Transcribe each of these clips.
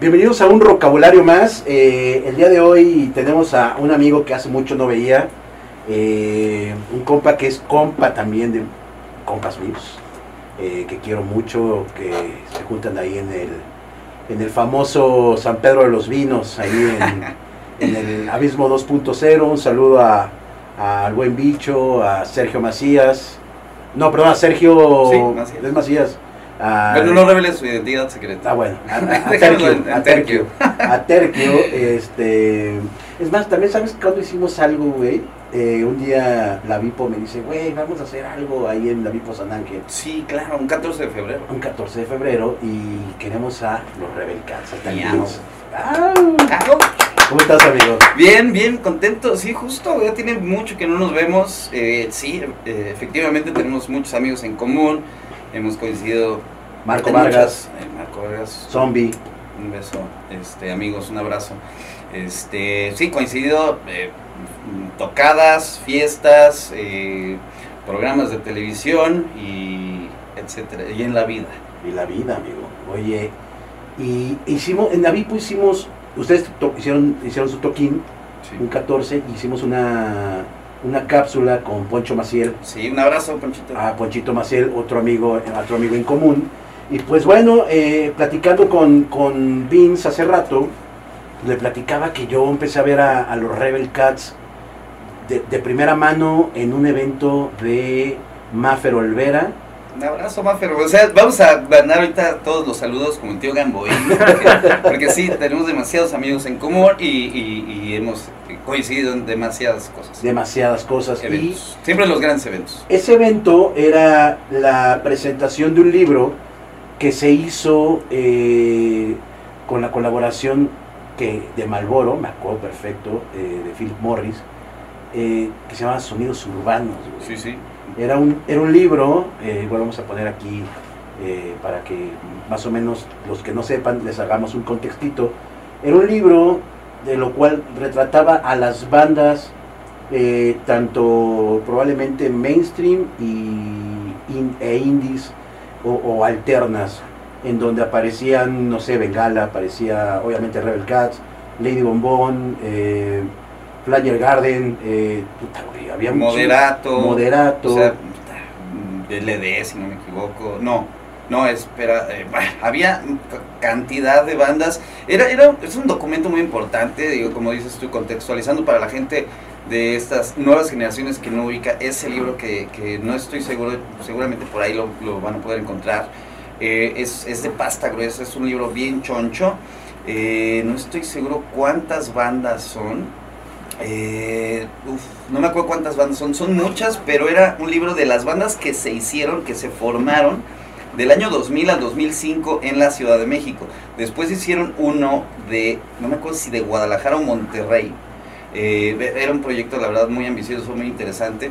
Bienvenidos a un vocabulario más. Eh, el día de hoy tenemos a un amigo que hace mucho no veía. eh, un compa que es compa también de compas míos. eh, que quiero mucho, que se juntan ahí en el, en el famoso San Pedro de los Vinos, ahí en, en el Abismo 2.0. Un saludo a, al buen bicho, a Sergio Macías. No, perdón, a Sergio Sí, Macías. Macías. A- Pero no revele su identidad secreta. Ah, bueno, a, a- a Terquio, en- en a Terquio, a Terquio, este, es más, también sabes cuando hicimos algo, güey, Eh, un día la Vipo me dice, güey, vamos a hacer algo ahí en la Vipo San Ángel, Sí, claro, un 14 de febrero. un 14 de febrero, y queremos a los Rebel Cats, a Miau. Talquins. ¡Au! ¿Cómo estás, amigo? Bien, bien, contento. Sí, justo, ya tiene mucho que no nos vemos. Eh, sí, eh, efectivamente tenemos muchos amigos en común. Hemos coincidido. Marco Vargas, muchas- eh, Marco Vargas. Zombie, Un beso, este, amigos, un abrazo. Este, sí, coincidido, eh, tocadas, fiestas, eh, programas de televisión y etcétera, y en la vida. y la vida, amigo. Oye, y hicimos, en la Vipo hicimos, ustedes to- hicieron, hicieron su toquín, un 14, hicimos una, una cápsula con Poncho Maciel, Sí, un abrazo, Ponchito. a Ponchito Maciel, otro amigo, otro amigo en común. Y pues bueno, eh, platicando con, con Vince hace rato, le platicaba que yo empecé a ver a, a los Rebel Cats de, de primera mano en un evento de Maffer Olvera. Un abrazo, Mafer. O sea, vamos a mandar ahorita todos los saludos como el tío Gamboín, porque, porque sí, tenemos demasiados amigos en común y, y- y hemos coincidido en demasiadas cosas. demasiadas cosas. Y Eventos. Siempre los grandes eventos. ese evento era la presentación de un libro que se hizo eh, con la colaboración que, de Malboro, me acuerdo perfecto, eh, de Philip Morris, eh, que se llama Sonidos Urbanos. güey. Sí, sí. Era, un, era un libro, eh, igual vamos a poner aquí eh, para que más o menos los que no sepan les hagamos un contextito. Era un libro de lo cual retrataba a las bandas, eh, tanto probablemente mainstream y in- e indies o, o alternas, en donde aparecían, no sé, Bengala, aparecía obviamente Rebel Cats, Lady Bombón, eh, Flyer Garden, eh, puta, había Moderato. Moderato. O sea, LD, si no me equivoco. No, no, espera. eh, había cantidad de bandas. Era, era, es un documento muy importante, digo, como dices tú, contextualizando para la gente de estas nuevas generaciones que no ubica ese libro que, que no estoy seguro, seguramente por ahí lo, van a poder encontrar. Eh, es, es de pasta gruesa, es un libro bien choncho. Eh, no estoy seguro cuántas bandas son. Eh, no me acuerdo cuántas bandas son, son muchas, pero era un libro de las bandas que se hicieron, que se formaron del año 2000 al 2005 en la Ciudad de México. Después hicieron uno de, no me acuerdo si de Guadalajara o Monterrey. Eh, era un proyecto, la verdad, muy ambicioso, muy interesante.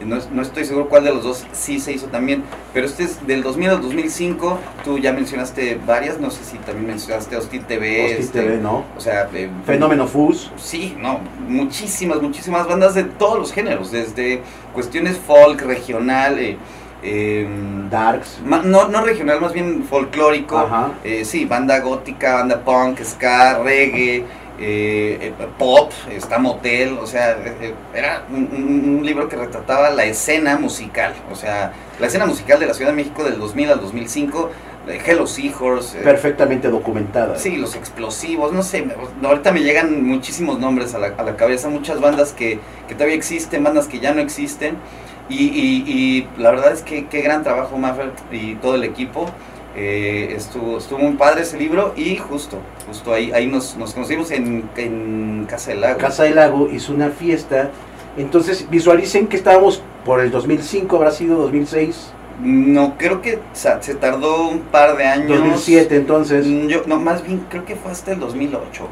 Eh, No, no estoy seguro cuál de los dos sí se hizo también, pero este es del 2000 al 2005. Tú ya mencionaste varias, no sé si también mencionaste Hostil TV. Hostil este, TV, ¿no? O sea, eh, Fenómeno Fus. Sí, no, muchísimas, muchísimas bandas de todos los géneros, desde cuestiones folk, regional, eh, eh, Darks. no, no regional, más bien folclórico, Ajá. eh, sí, banda gótica, banda punk, ska, reggae, eh, eh, pop, está motel, o sea, eh, era un, libro que retrataba la escena musical, o sea, la escena musical de la Ciudad de México del 2000 al 2005, de Hello Seahorse, Perfectamente documentada. Sí, los explosivos, no sé, ahorita me llegan muchísimos nombres a la, a la cabeza, muchas bandas que, que todavía existen, bandas que ya no existen, y, y- y la verdad es que qué gran trabajo Maffer y todo el equipo, eh, estuvo, estuvo muy padre ese libro, y justo, justo ahí, ahí nos, nos conocimos en, en Casa del Lago. Casa del Lago hizo una fiesta. Entonces visualicen que estábamos por el 2005, habrá sido 2006, No, creo que se tardó un par de años. 2007 entonces. Mm, Yo, no, más bien creo que fue hasta el 2008.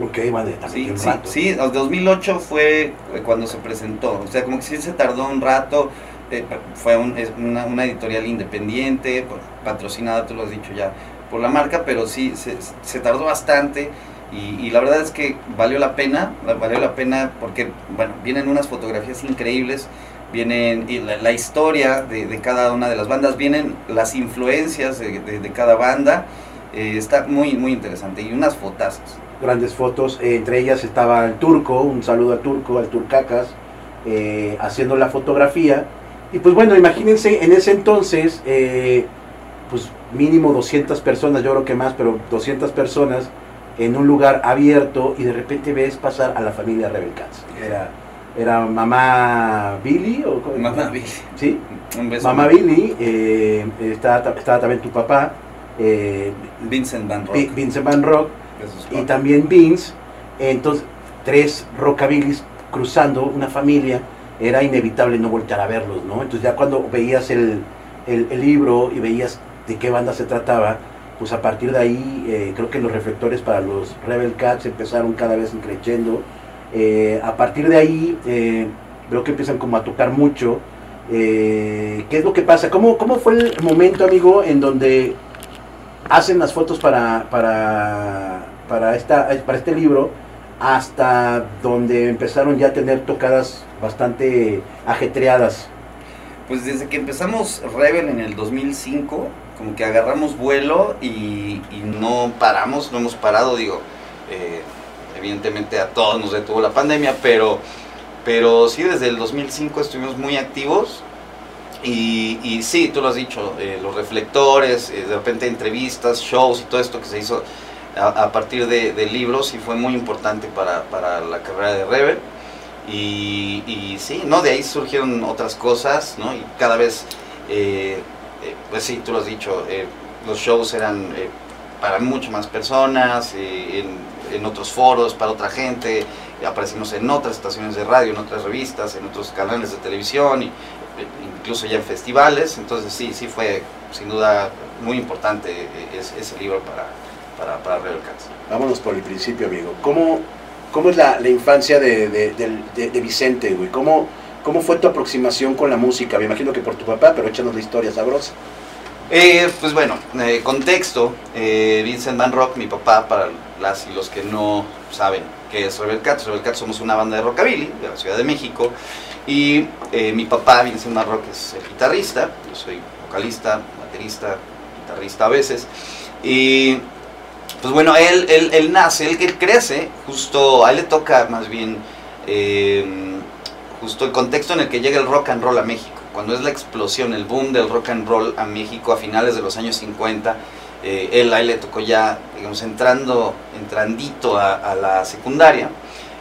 Ok, vale, también Sí, sí, rato. sí, el 2008 fue eh, cuando se presentó, o sea, como que sí se tardó un rato, eh, fue un- una, una editorial independiente, patrocinada, tú lo has dicho ya, por la marca, pero sí, se, se tardó bastante y, y la verdad es que valió la pena, valió la pena porque, bueno, vienen unas fotografías increíbles, vienen y la, la historia de, de cada una de las bandas, vienen las influencias de, de- de cada banda Eh, está muy, muy interesante. Y unas fotazas. Grandes fotos, eh, entre ellas estaba el turco, un saludo al turco, al turcacas, eh, haciendo la fotografía. Y pues bueno, imagínense, en ese entonces, eh, pues mínimo 200 personas, yo creo que más, pero 200 personas en un lugar abierto y de repente ves pasar a la familia Rebel Cats. Era, era mamá Billy o Mamá Billy. ¿Sí? Un beso. Mamá Billy, estaba, estaba también tu papá, Vincent Van Rock. Vi- Vincent Van Rock y también Vince. Entonces, tres rockabilis cruzando una familia, era inevitable no voltear a verlos, ¿no? Entonces ya cuando veías el, el- el libro y veías de qué banda se trataba, pues a partir de ahí eh, creo que los reflectores para los Rebel Cats empezaron cada vez creciendo. Eh, a partir de ahí eh, veo que empiezan como a tocar mucho. ¿Qué es lo que pasa? ¿Cómo, ¿Cómo fue el momento, amigo, en donde hacen las fotos para, para, para, esta, para este libro hasta donde empezaron ya a tener tocadas bastante ajetreadas? Pues desde que empezamos Rebel en el 2005, como que agarramos vuelo y, y no paramos, no hemos parado, digo, eh, evidentemente a todos nos detuvo la pandemia, pero, pero sí, desde el 2005 estuvimos muy activos y, y sí, tú lo has dicho, eh, los reflectores, eh, de repente entrevistas, shows y todo esto que se hizo a, partir de, de libros y fue muy importante para, para la carrera de Rebel. Y, sí, ¿no? De ahí surgieron otras cosas, ¿no? Y cada vez, eh, eh, pues sí, tú lo has dicho, eh, los shows eran eh, para mucho más personas, en, en otros foros, para otra gente, aparecimos en otras estaciones de radio, en otras revistas, en otros canales de televisión, y, incluso ya en festivales, entonces sí, sí fue sin duda muy importante ese libro para, para, para Rebel Cats. Vámonos por el principio, amigo. ¿Cómo, cómo es la, la infancia de, de, del- de- de Vicente, güey? ¿Cómo, ¿Cómo fue tu aproximación con la música? Me imagino que por tu papá, pero échanos la historia sabrosa. Eh, pues bueno, eh, contexto, eh, Vincent Van Rock, mi papá, para las y los que no saben qué es Rebel Cats, Rebel Cats somos una banda de rockabilly de la Ciudad de México y eh, mi papá, Vincent Van Rock, es el guitarrista, yo soy vocalista, baterista, guitarrista a veces y pues bueno, él, él, él nace, él, él crece, justo a él le toca más bien eh, justo el contexto en el que llega el rock and roll a México, cuando es la explosión, el boom del rock and roll a México a finales de los años 50, eh, él a él le tocó ya, digamos, entrando, entrandito a, a la secundaria,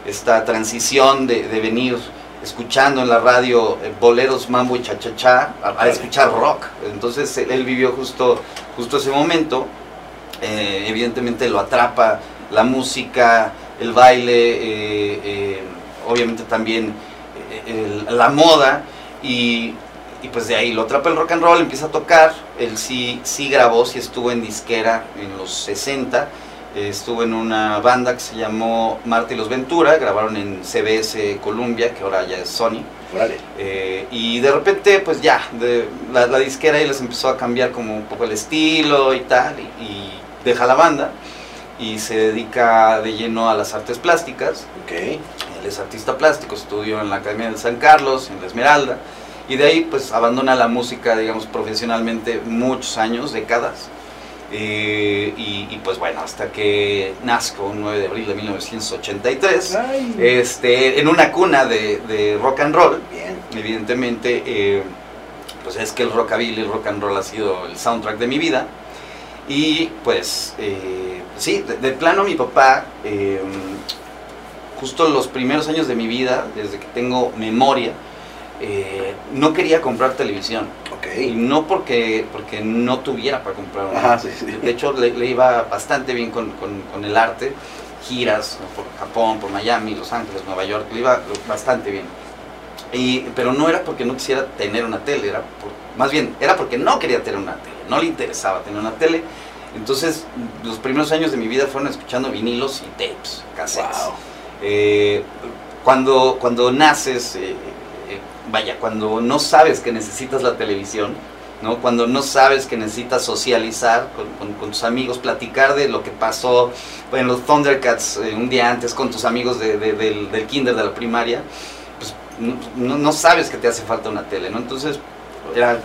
esta transición de, de venir escuchando en la radio eh, boleros, mambo y cha-cha-cha, a, a escuchar rock. Entonces él, él vivió justo, justo ese momento, eh, evidentemente lo atrapa la música, el baile, eh, eh, obviamente también el- la moda y, y pues de ahí lo atrapa el rock and roll, empieza a tocar, él sí, sí grabó, sí estuvo en disquera en los 60, eh, estuvo en una banda que se llamó Marta y los Ventura, grabaron en CBS Columbia, que ahora ya es Sony. Eh, y de repente, pues ya, de, la, la disquera ahí les empezó a cambiar como un poco el estilo y tal, y, y deja la banda y se dedica de lleno a las artes plásticas. Ok. Él es artista plástico, estudió en la Academia de San Carlos, en la Esmeralda, y de ahí pues abandona la música, digamos, profesionalmente muchos años, décadas. Eh, y, y, pues bueno, hasta que nazco un 9 de abril de 1983, Ay. este, en una cuna de, de rock and roll, Bien. evidentemente, eh, pues es que el rockabilly, el rock and roll ha sido el soundtrack de mi vida. Y pues, eh, sí, de, de plano mi papá, eh, justo los primeros años de mi vida, desde que tengo memoria, eh, no quería comprar televisión. Y Ok. no porque, porque no tuviera para comprar una. Ajá, sí, sí. De hecho, le, le iba bastante bien con, con- con el arte, giras ¿no? por Japón, por Miami, Los Ángeles, Nueva York, le iba bastante bien. Y, pero no era porque no quisiera tener una tele, era por- más bien, era porque no quería tener una tele, no le interesaba tener una tele. Entonces, los primeros años de mi vida fueron escuchando vinilos y tapes, cassettes. Wow. Eh, cuando, cuando naces, eh, eh, vaya, cuando no sabes que necesitas la televisión, ¿no? cuando no sabes que necesitas socializar con, con- con tus amigos, platicar de lo que pasó en los Thundercats eh, un día antes con tus amigos de- de- del, del kinder, de la primaria, pues no, no- sabes que te hace falta una tele, ¿no? Entonces, era,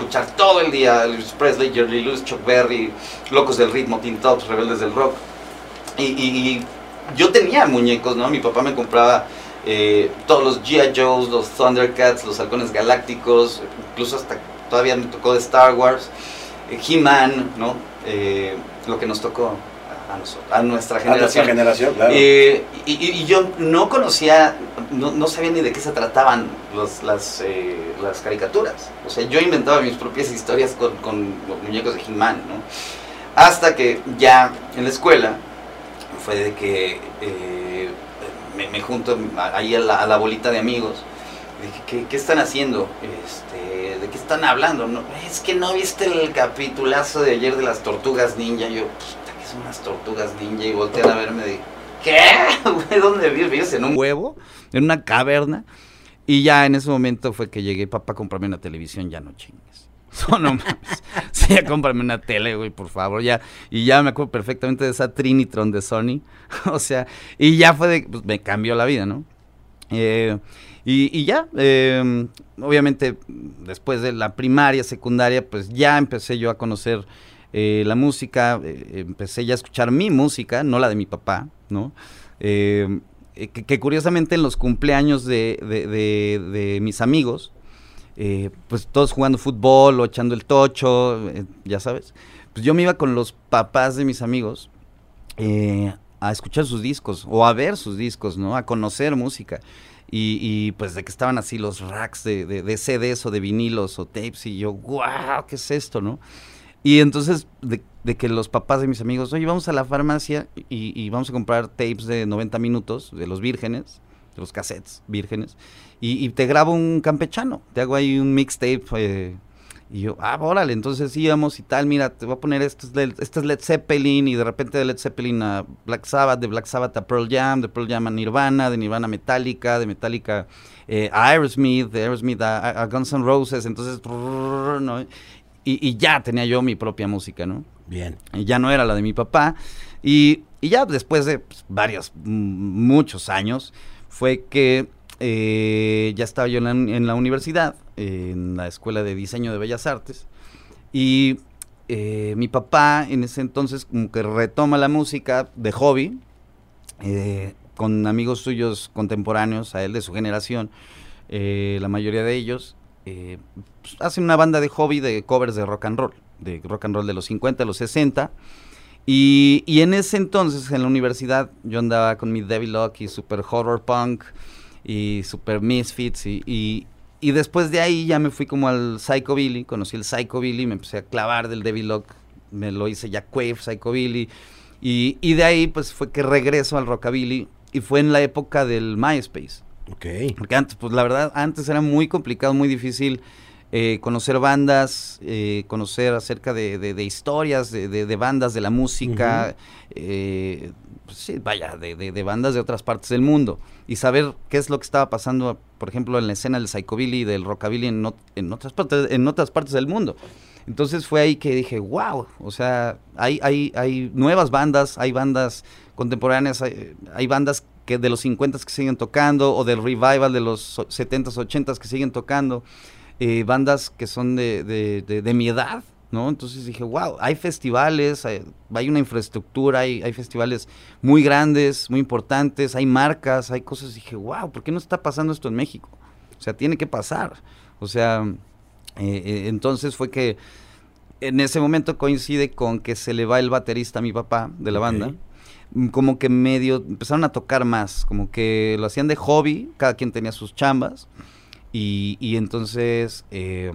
escuchar todo el día Elvis Presley, Jerry Lewis, Chuck Berry, Locos del Ritmo, Teen Tops, Rebeldes del Rock. Y, y- yo tenía muñecos, ¿no? Mi papá me compraba eh, todos los G.I. Joes, los Thundercats, los Halcones Galácticos, incluso hasta todavía me tocó de Star Wars, eh, He-Man, ¿no? Eh, lo que nos tocó a, nosotros, a nuestra A nuestra generación. generación, claro. Eh, y, y- y yo no conocía, no, no sabía ni de qué se trataban los- las, eh, las caricaturas. O sea, yo inventaba mis propias historias con, con los muñecos de He-Man, ¿no? Hasta que ya en la escuela fue de que eh, me, me junto ahí a la, a la bolita de amigos. Dije, ¿qué, qué están haciendo? Este, ¿De qué están hablando? No, es que no viste el capitulazo de ayer de las tortugas ninja. Yo, puta, ¿qué son las tortugas ninja? Y voltean a verme de, ¿qué? ¿Dónde vives? ¿Vives en un huevo? ¿En una caverna? Y ya en ese momento fue que llegué, papá, cómprame una televisión, ya no chingues. No, no mames. Sí, ya cómprame una tele, güey, por favor, ya. Y ya me acuerdo perfectamente de esa Trinitron de Sony. o sea, y ya fue de, pues, me cambió la vida, ¿no? Eh, y, ya, eh, obviamente, después de la primaria, secundaria, pues ya empecé yo a conocer eh, la música, eh, empecé ya a escuchar mi música, no la de mi papá, ¿no? Eh, que, curiosamente en los cumpleaños de, de- de- de mis amigos, eh, pues todos jugando fútbol o echando el tocho, eh, ya sabes, pues yo me iba con los papás de mis amigos a escuchar sus discos o a ver sus discos, ¿no? A conocer música. Y, y, pues de que estaban así los racks de, de- de CDs o de vinilos o tapes y yo, wow, ¿qué es esto, no? Y entonces de, de que los papás de mis amigos, oye, vamos a la farmacia y, y vamos a comprar tapes de 90 minutos de los vírgenes, de los cassettes vírgenes, y, te grabo un campechano, te hago ahí un mixtape. eh, y yo, ah, órale, entonces íbamos y tal, mira, te voy a poner, esto es, Led, esto es Led Zeppelin, y de repente de Led Zeppelin a Black Sabbath, de Black Sabbath a Pearl Jam, de Pearl Jam a Nirvana, de Nirvana a Metallica, de Metallica eh, a Aerosmith, de Aerosmith a Guns N' Roses, entonces, brrr, ¿no? Y, y ya tenía yo mi propia música, ¿no? Bien. Y ya no era la de mi papá. Y, y ya después de pues, varios, muchos años, fue que eh, ya estaba yo en la, en la universidad, en la Escuela de Diseño de Bellas Artes. Y eh, mi papá en ese entonces como que retoma la música de hobby, eh, con amigos suyos contemporáneos, a él de su generación, la mayoría de ellos, eh, pues, hacen una banda de hobby de covers de rock and roll, de rock and roll de los 50, los 60. Y, y en ese entonces, en la universidad, yo andaba con mi Devil Lock y super horror punk y super misfits. Y, y, y después de ahí ya me fui como al Psychobilly, conocí el Psychobilly, me empecé a clavar del Devil Lock, me lo hice ya Quave, Psychobilly. Y, y de ahí pues fue que regreso al Rockabilly y fue en la época del MySpace. Ok. Porque antes, pues la verdad, antes era muy complicado, muy difícil eh, conocer bandas, eh, conocer acerca de, de- de historias, de, bandas, de la música, eh, pues sí, vaya, de, bandas de otras partes del mundo. Y saber qué es lo que estaba pasando, por ejemplo, en la escena del psychobilly y del rockabilly en, en, otras partes, en otras partes del mundo. Entonces fue ahí que dije, wow, o sea, hay, hay, hay nuevas bandas, hay bandas contemporáneas, hay, hay bandas que de los 50 que siguen tocando, o del revival de los 70s, 80s que siguen tocando, eh, bandas que son de, de- de- de mi edad, ¿no? Entonces dije, wow, hay festivales, hay, hay una infraestructura, hay, hay festivales muy grandes, muy importantes, hay marcas, hay cosas. dije, wow, ¿por qué no está pasando esto en México? O sea, tiene que pasar. O sea, eh, eh, entonces fue que en ese momento coincide con que se le va el baterista a mi papá de la banda. Como que medio empezaron a tocar más, como que lo hacían de hobby, cada quien tenía sus chambas. Y, y entonces eh,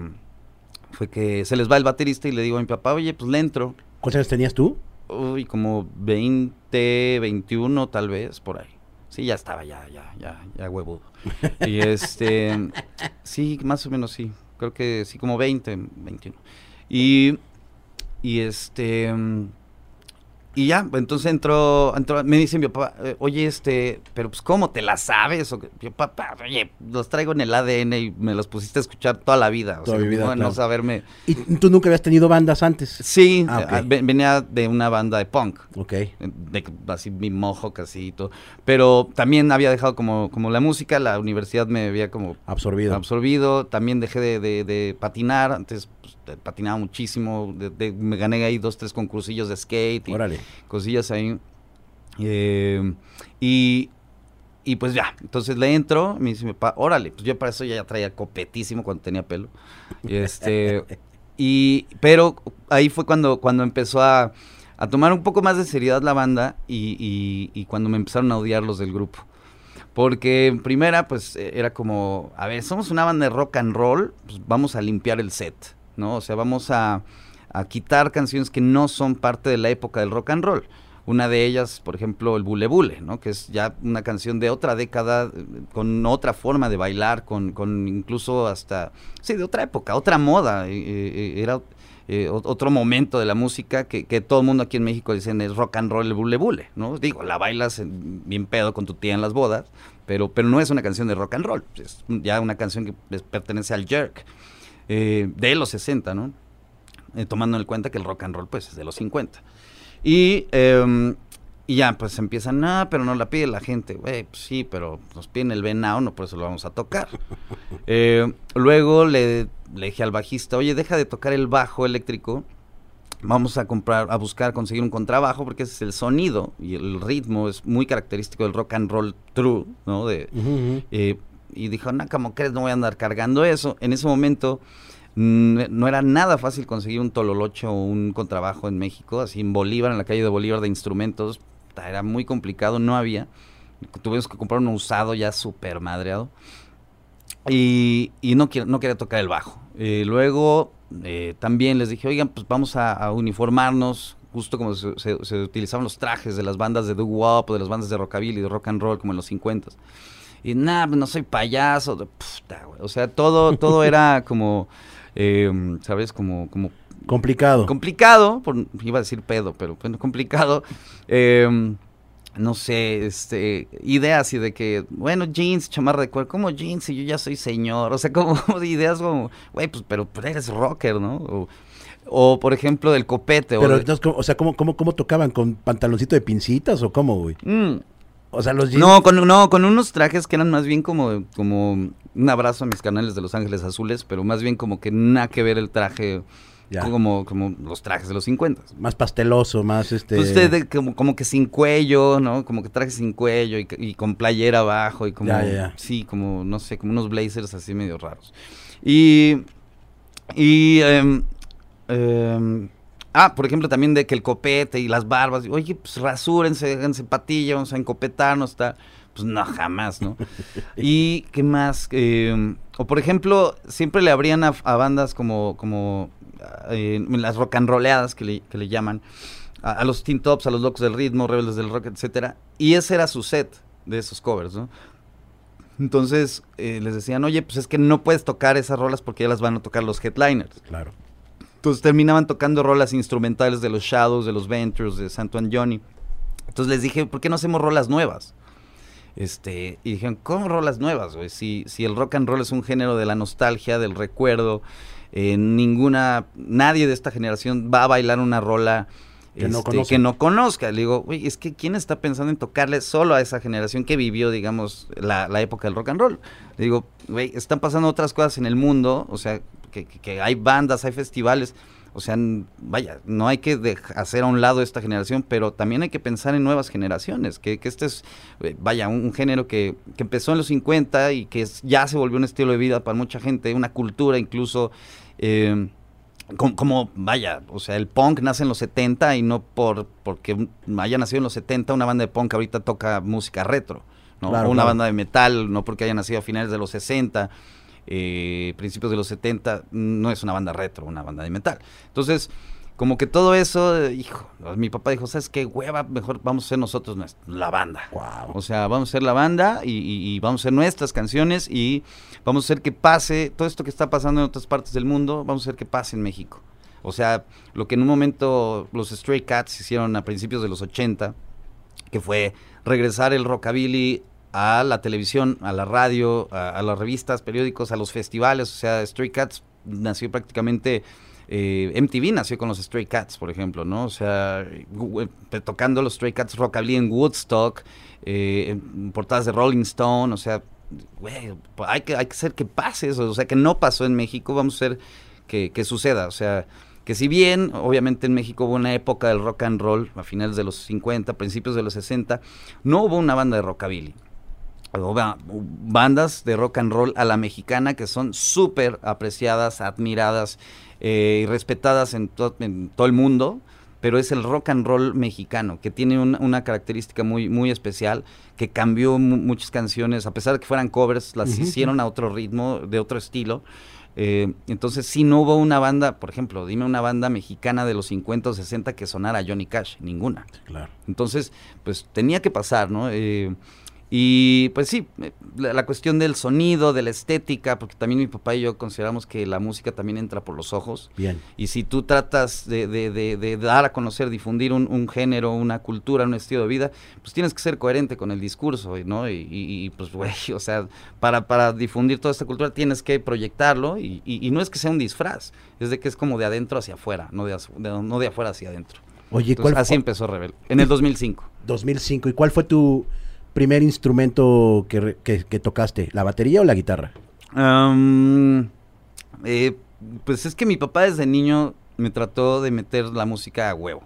fue que se les va el baterista y le digo a mi papá, oye, pues le entro. ¿Cuántos años tenías tú? Uy, como 20, 21 tal vez, por ahí. Sí, ya estaba, ya, ya, ya, ya huevudo. Y este, sí, más o menos sí. Creo que sí, como 20, 21. Y, y este, mm, y ya, entonces entró, entró me dice mi papá, eh, oye, este, pero pues, ¿cómo te la sabes? O yo, papá, oye, los traigo en el ADN y me los pusiste a escuchar toda la vida. O Toda sea, mi vida, ¿cómo no claro. saberme. ¿Y tú nunca habías tenido bandas antes? Sí, Ah, eh, ve- venía de una banda de punk Ok. de así mi mojo casi y todo. Pero también había dejado como, como la música, la universidad me había como Absorbido. absorbido, también dejé de, de- de patinar, antes patinaba muchísimo, me gané ahí dos, tres concursillos de skate y cosillas ahí. Eh, y, y pues ya, entonces le entro, me dice mi papá, órale, pues yo para eso ya traía copetísimo cuando tenía pelo. Y este, y, pero ahí fue cuando, cuando empezó a, a tomar un poco más de seriedad la banda y, y, y, cuando me empezaron a odiar los del grupo. Porque en primera, pues e, era como, a ver, somos una banda de rock and roll, pues vamos a limpiar el set, ¿no? O sea, vamos a, a quitar canciones que no son parte de la época del rock and roll. Una de ellas, por ejemplo, el Bule Bule, ¿no? que es ya una canción de otra década, con otra forma de bailar, con, con incluso hasta, sí, de otra época, otra moda. era eh, otro momento de la música que, que, todo el mundo aquí en México dicen es rock and roll, el bule bule, ¿no? Digo, la bailas bien pedo con tu tía en las bodas, pero, pero no es una canción de rock and roll, es ya una canción que pertenece al jerk, eh, de los 60, ¿no? Eh, tomando en cuenta que el rock and roll pues es de los 50. Y, em, y ya, pues empiezan, ah, pero no la pide la gente. Güey, pues sí, pero nos piden el venao, no por eso lo vamos a tocar. Eh, luego le, le, dije al bajista, oye, deja de tocar el bajo eléctrico. Vamos a comprar, a buscar, conseguir un contrabajo, porque ese es el sonido y el ritmo es muy característico del rock and roll true, ¿no? De, eh, y dijo, no, como crees, no voy a andar cargando eso. En ese momento no era nada fácil conseguir un tololocho o un contrabajo en México, así en Bolívar, en la calle de Bolívar de instrumentos, era muy complicado, no había. Tuvimos que comprar un usado ya súper madreado. Y, y no, no quería tocar el bajo. Eh, luego eh, también les dije, oigan, pues vamos a, uniformarnos, justo como se, utilizaban los trajes de las bandas de doo-wop, de las bandas de rockabilly, de rock and roll, como en los 50 Y nada, pues no soy payaso. o sea, todo, todo era como eh, ¿sabes? Como, como... Complicado. Complicado, por, iba a decir pedo, pero bueno, complicado. Eh, no sé, este, ideas y de que, bueno, jeans, chamarra de cuero, ¿cómo jeans? Y yo ya soy señor, o sea, como ideas como, güey, pues, pero, eres rocker, ¿no? O, por ejemplo, del copete. Pero, o, sea, ¿cómo, cómo, ¿cómo tocaban? ¿Con pantaloncito de pincitas o cómo, güey? Mm. O sea, los jeans... No, con, no, con unos trajes que eran más bien como, como un abrazo a mis canales de Los Ángeles Azules, pero más bien como que nada que ver el traje. Como, como los trajes de los 50. Más pasteloso, más este... Pues como, como que sin cuello, ¿no? Como que traje sin cuello y, con playera abajo y como... Sí, como, no sé, como unos blazers así medio raros. Y... Y... Em, em, ah, por ejemplo, también de que el copete y las barbas. Oye, pues rasúrense, háganse patilla, vamos a encopetarnos, está pues no, jamás, ¿no? y qué más, em, o por ejemplo, siempre le abrían a, bandas como, como eh, las rock and rolleadas que le, que le llaman, a, los Teen Tops, a los Locos del Ritmo, Rebeldes del Rock, etcétera, y ese era su set de esos covers, ¿no? Entonces eh, les decían, oye, pues es que no puedes tocar esas rolas porque ya las van a tocar los headliners. Claro. Entonces terminaban tocando rolas instrumentales de los Shadows, de los Ventures, de Santo Johnny. Entonces les dije, ¿por qué no hacemos rolas nuevas? Este, y dijeron, ¿cómo rolas nuevas, güey? Si, si el rock and roll es un género de la nostalgia, del recuerdo, eh, ninguna, nadie de esta generación va a bailar una rola que, no, este, que no conozca. Le digo, güey, es que ¿quién está pensando en tocarle solo a esa generación que vivió, digamos, la, la época del rock and roll? Le digo, güey, están pasando otras cosas en el mundo, o sea, que, que hay bandas, hay festivales. O sea, vaya, no hay que hacer a un lado esta generación, pero también hay que pensar en nuevas generaciones, que, este es, eh, vaya, un, género que, empezó en los 50 y que ya se volvió un estilo de vida para mucha gente, una cultura incluso... Eh, como, vaya, o sea, el punk nace en los 70 y no por porque haya nacido en los 70 una banda de punk ahorita toca música retro, ¿no? o una banda de metal, no porque haya nacido a finales de los 60 eh, principios de los 70, no es una banda retro, una banda de metal. Entonces, como que todo eso, hijo, mi papá dijo, ¿sabes qué hueva? Mejor vamos a ser nosotros la banda. O sea, vamos a ser la banda y, vamos a ser nuestras canciones y vamos a hacer que pase todo esto que está pasando en otras partes del mundo, vamos a hacer que pase en México. O sea, lo que en un momento los Stray Cats hicieron a principios de los 80, que fue regresar el rockabilly a la televisión, a la radio, a, las revistas, periódicos, a los festivales. O sea, Stray Cats nació prácticamente... Eh, MTV nació con los Stray Cats, por ejemplo, ¿no? O sea, eh, tocando los Stray Cats rockabilly en Woodstock, eh, en portadas de Rolling Stone, o sea, güey, hay que, hay que hacer que pase eso, o sea, que no pasó en México, vamos a hacer que, que suceda. O sea, que si bien obviamente en México hubo una época del rock and roll a finales de los 50, principios de los 60, no hubo una banda de rockabilly. Bandas de rock and roll a la mexicana que son súper apreciadas, admiradas eh, y respetadas en, en, todo el mundo, pero es el rock and roll mexicano, que tiene una característica muy, muy especial, que cambió muchas canciones, a pesar de que fueran covers, las hicieron a otro ritmo, de otro estilo. Eh, entonces, si no hubo una banda, por ejemplo, dime una banda mexicana de los 50 o 60 que sonara Johnny Cash, ninguna. Claro. Entonces, pues tenía que pasar, ¿no? Eh, y pues sí, eh, la, cuestión del sonido, de la estética, porque también mi papá y yo consideramos que la música también entra por los ojos. Bien. Y si tú tratas de, de, de, dar a conocer, difundir un, género, una cultura, un estilo de vida, pues tienes que ser coherente con el discurso, ¿no? Y, y, pues, güey, o sea, para, para difundir toda esta cultura tienes que proyectarlo y, y, no es que sea un disfraz, es de que es como de adentro hacia afuera, no de, no de afuera hacia adentro. Oye, ¿cuál Así empezó Rebel, en el 2005. 2005, ¿y cuál fue tu primer instrumento que, que, tocaste? ¿La batería o la guitarra? Eh, pues es que mi papá desde niño me trató de meter la música a huevo.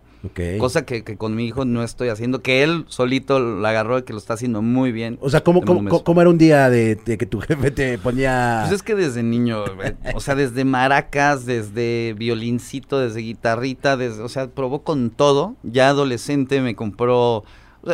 Cosa que, con mi hijo no estoy haciendo, que él solito lo agarró y que lo está haciendo muy bien. O sea, ¿cómo, cómo, era un día de, que tu jefe te ponía...? Pues es que desde niño, o sea, desde maracas, desde violincito, desde guitarrita, desde, o sea, probó con todo. Ya adolescente me compró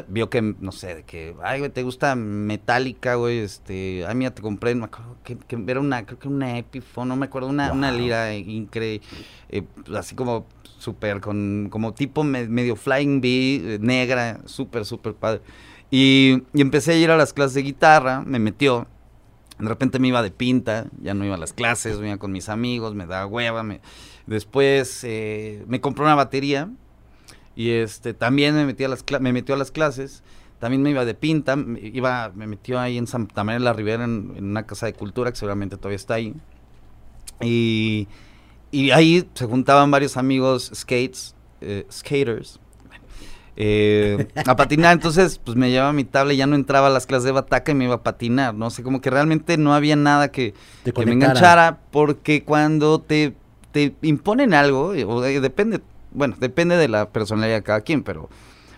vio que, no sé, de que, ay, güey, te gusta Metallica, güey, este, ay, mira, te compré, me acuerdo que, era una, creo que una Epiphone, no me acuerdo, una, una lira increíble, eh, así como súper, con, como tipo medio Flying Bee, eh, negra, súper, súper padre. Y, y, empecé a ir a las clases de guitarra, me metió, de repente me iba de pinta, ya no iba a las clases, iba con mis amigos, me daba hueva, me, después eh, me compró una batería, y este, también me, metí a las me metió a las clases, también me iba de pinta, me, iba, me metió ahí en Santa María de la Ribera en, una casa de cultura que seguramente todavía está ahí. Y, y ahí se juntaban varios amigos skates, eh, skaters, eh, a patinar. Entonces, pues me llevaba mi tabla y ya no entraba a las clases de bataca y me iba a patinar, ¿no? sé, como que realmente no había nada que, que me enganchara, porque cuando te, te imponen algo, o depende bueno, depende de la personalidad de cada quien, pero,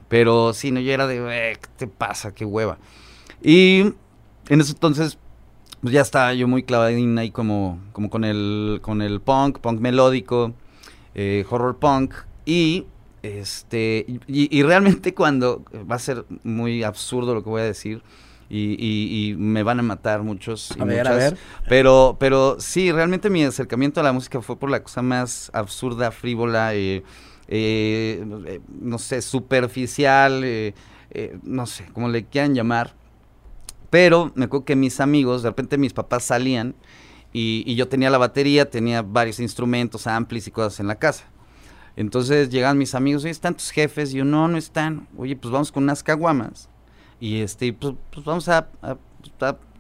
pero sí, no, yo era de, eh, ¿qué te pasa? Qué hueva. Y en ese entonces, pues ya estaba yo muy clavadín ahí como, como con el, con el punk, punk melódico, eh, horror punk, y este, y, realmente cuando, va a ser muy absurdo lo que voy a decir, y, me van a matar muchos. a ver, a ver. Pero, pero sí, realmente mi acercamiento a la música fue por la cosa más absurda, frívola, eh, eh, no sé, superficial, eh, eh, no sé, como le quieran llamar. Pero me acuerdo que mis amigos, de repente mis papás salían y, yo tenía la batería, tenía varios instrumentos, amplis y cosas en la casa. Entonces llegan mis amigos, oye, ¿están tus jefes? Y yo, no, no están. Oye, pues vamos con unas caguamas. Y este, pues, pues vamos a,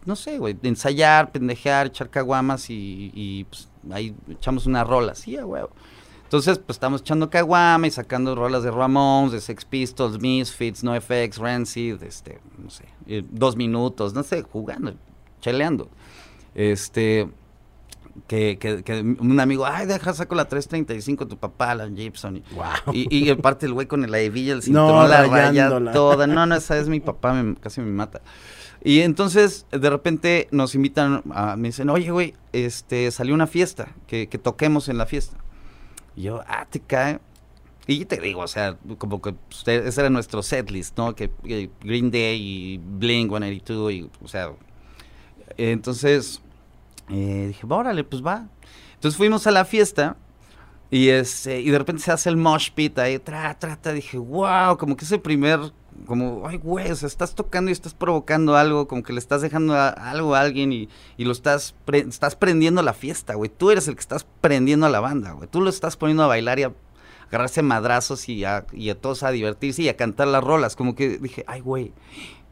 no sé, güey, ensayar, pendejear, echar caguamas y, pues ahí echamos una rola. Sí, huevo. Entonces, pues estamos echando caguama y sacando rolas de Ramones, de Sex Pistols, Misfits, NoFX, Rancid, este, no sé, eh, dos minutos, no sé, jugando, cheleando. Este, que, que, que, un amigo, ay, deja saco la 335 tu papá, la Gibson. Y, y, y aparte el güey con el hebilla, el cinturón, no, la raya toda. No, no, esa es mi papá, casi me mata. Y entonces, de repente nos invitan, a, me dicen, oye, güey, este, salió una fiesta, que, que toquemos en la fiesta. Y yo, ah, te cae. Y te digo, o sea, como que pues, ese era nuestro setlist, ¿no? Que, Green Day y Blink 182, y, o sea. Entonces, eh, dije, órale, pues va. Entonces fuimos a la fiesta y, este, y de repente se hace el mosh pit ahí, tra, tra, Dije, wow, como que ese primer, como, ay, güey, o sea, estás tocando y estás provocando algo, como que le estás dejando algo a alguien y, y lo estás, estás prendiendo la fiesta, güey. Tú eres el que estás prendiendo a la banda, güey. Tú lo estás poniendo a bailar y a agarrarse madrazos y a, y a todos a divertirse y a cantar las rolas. Como que dije, ay, güey,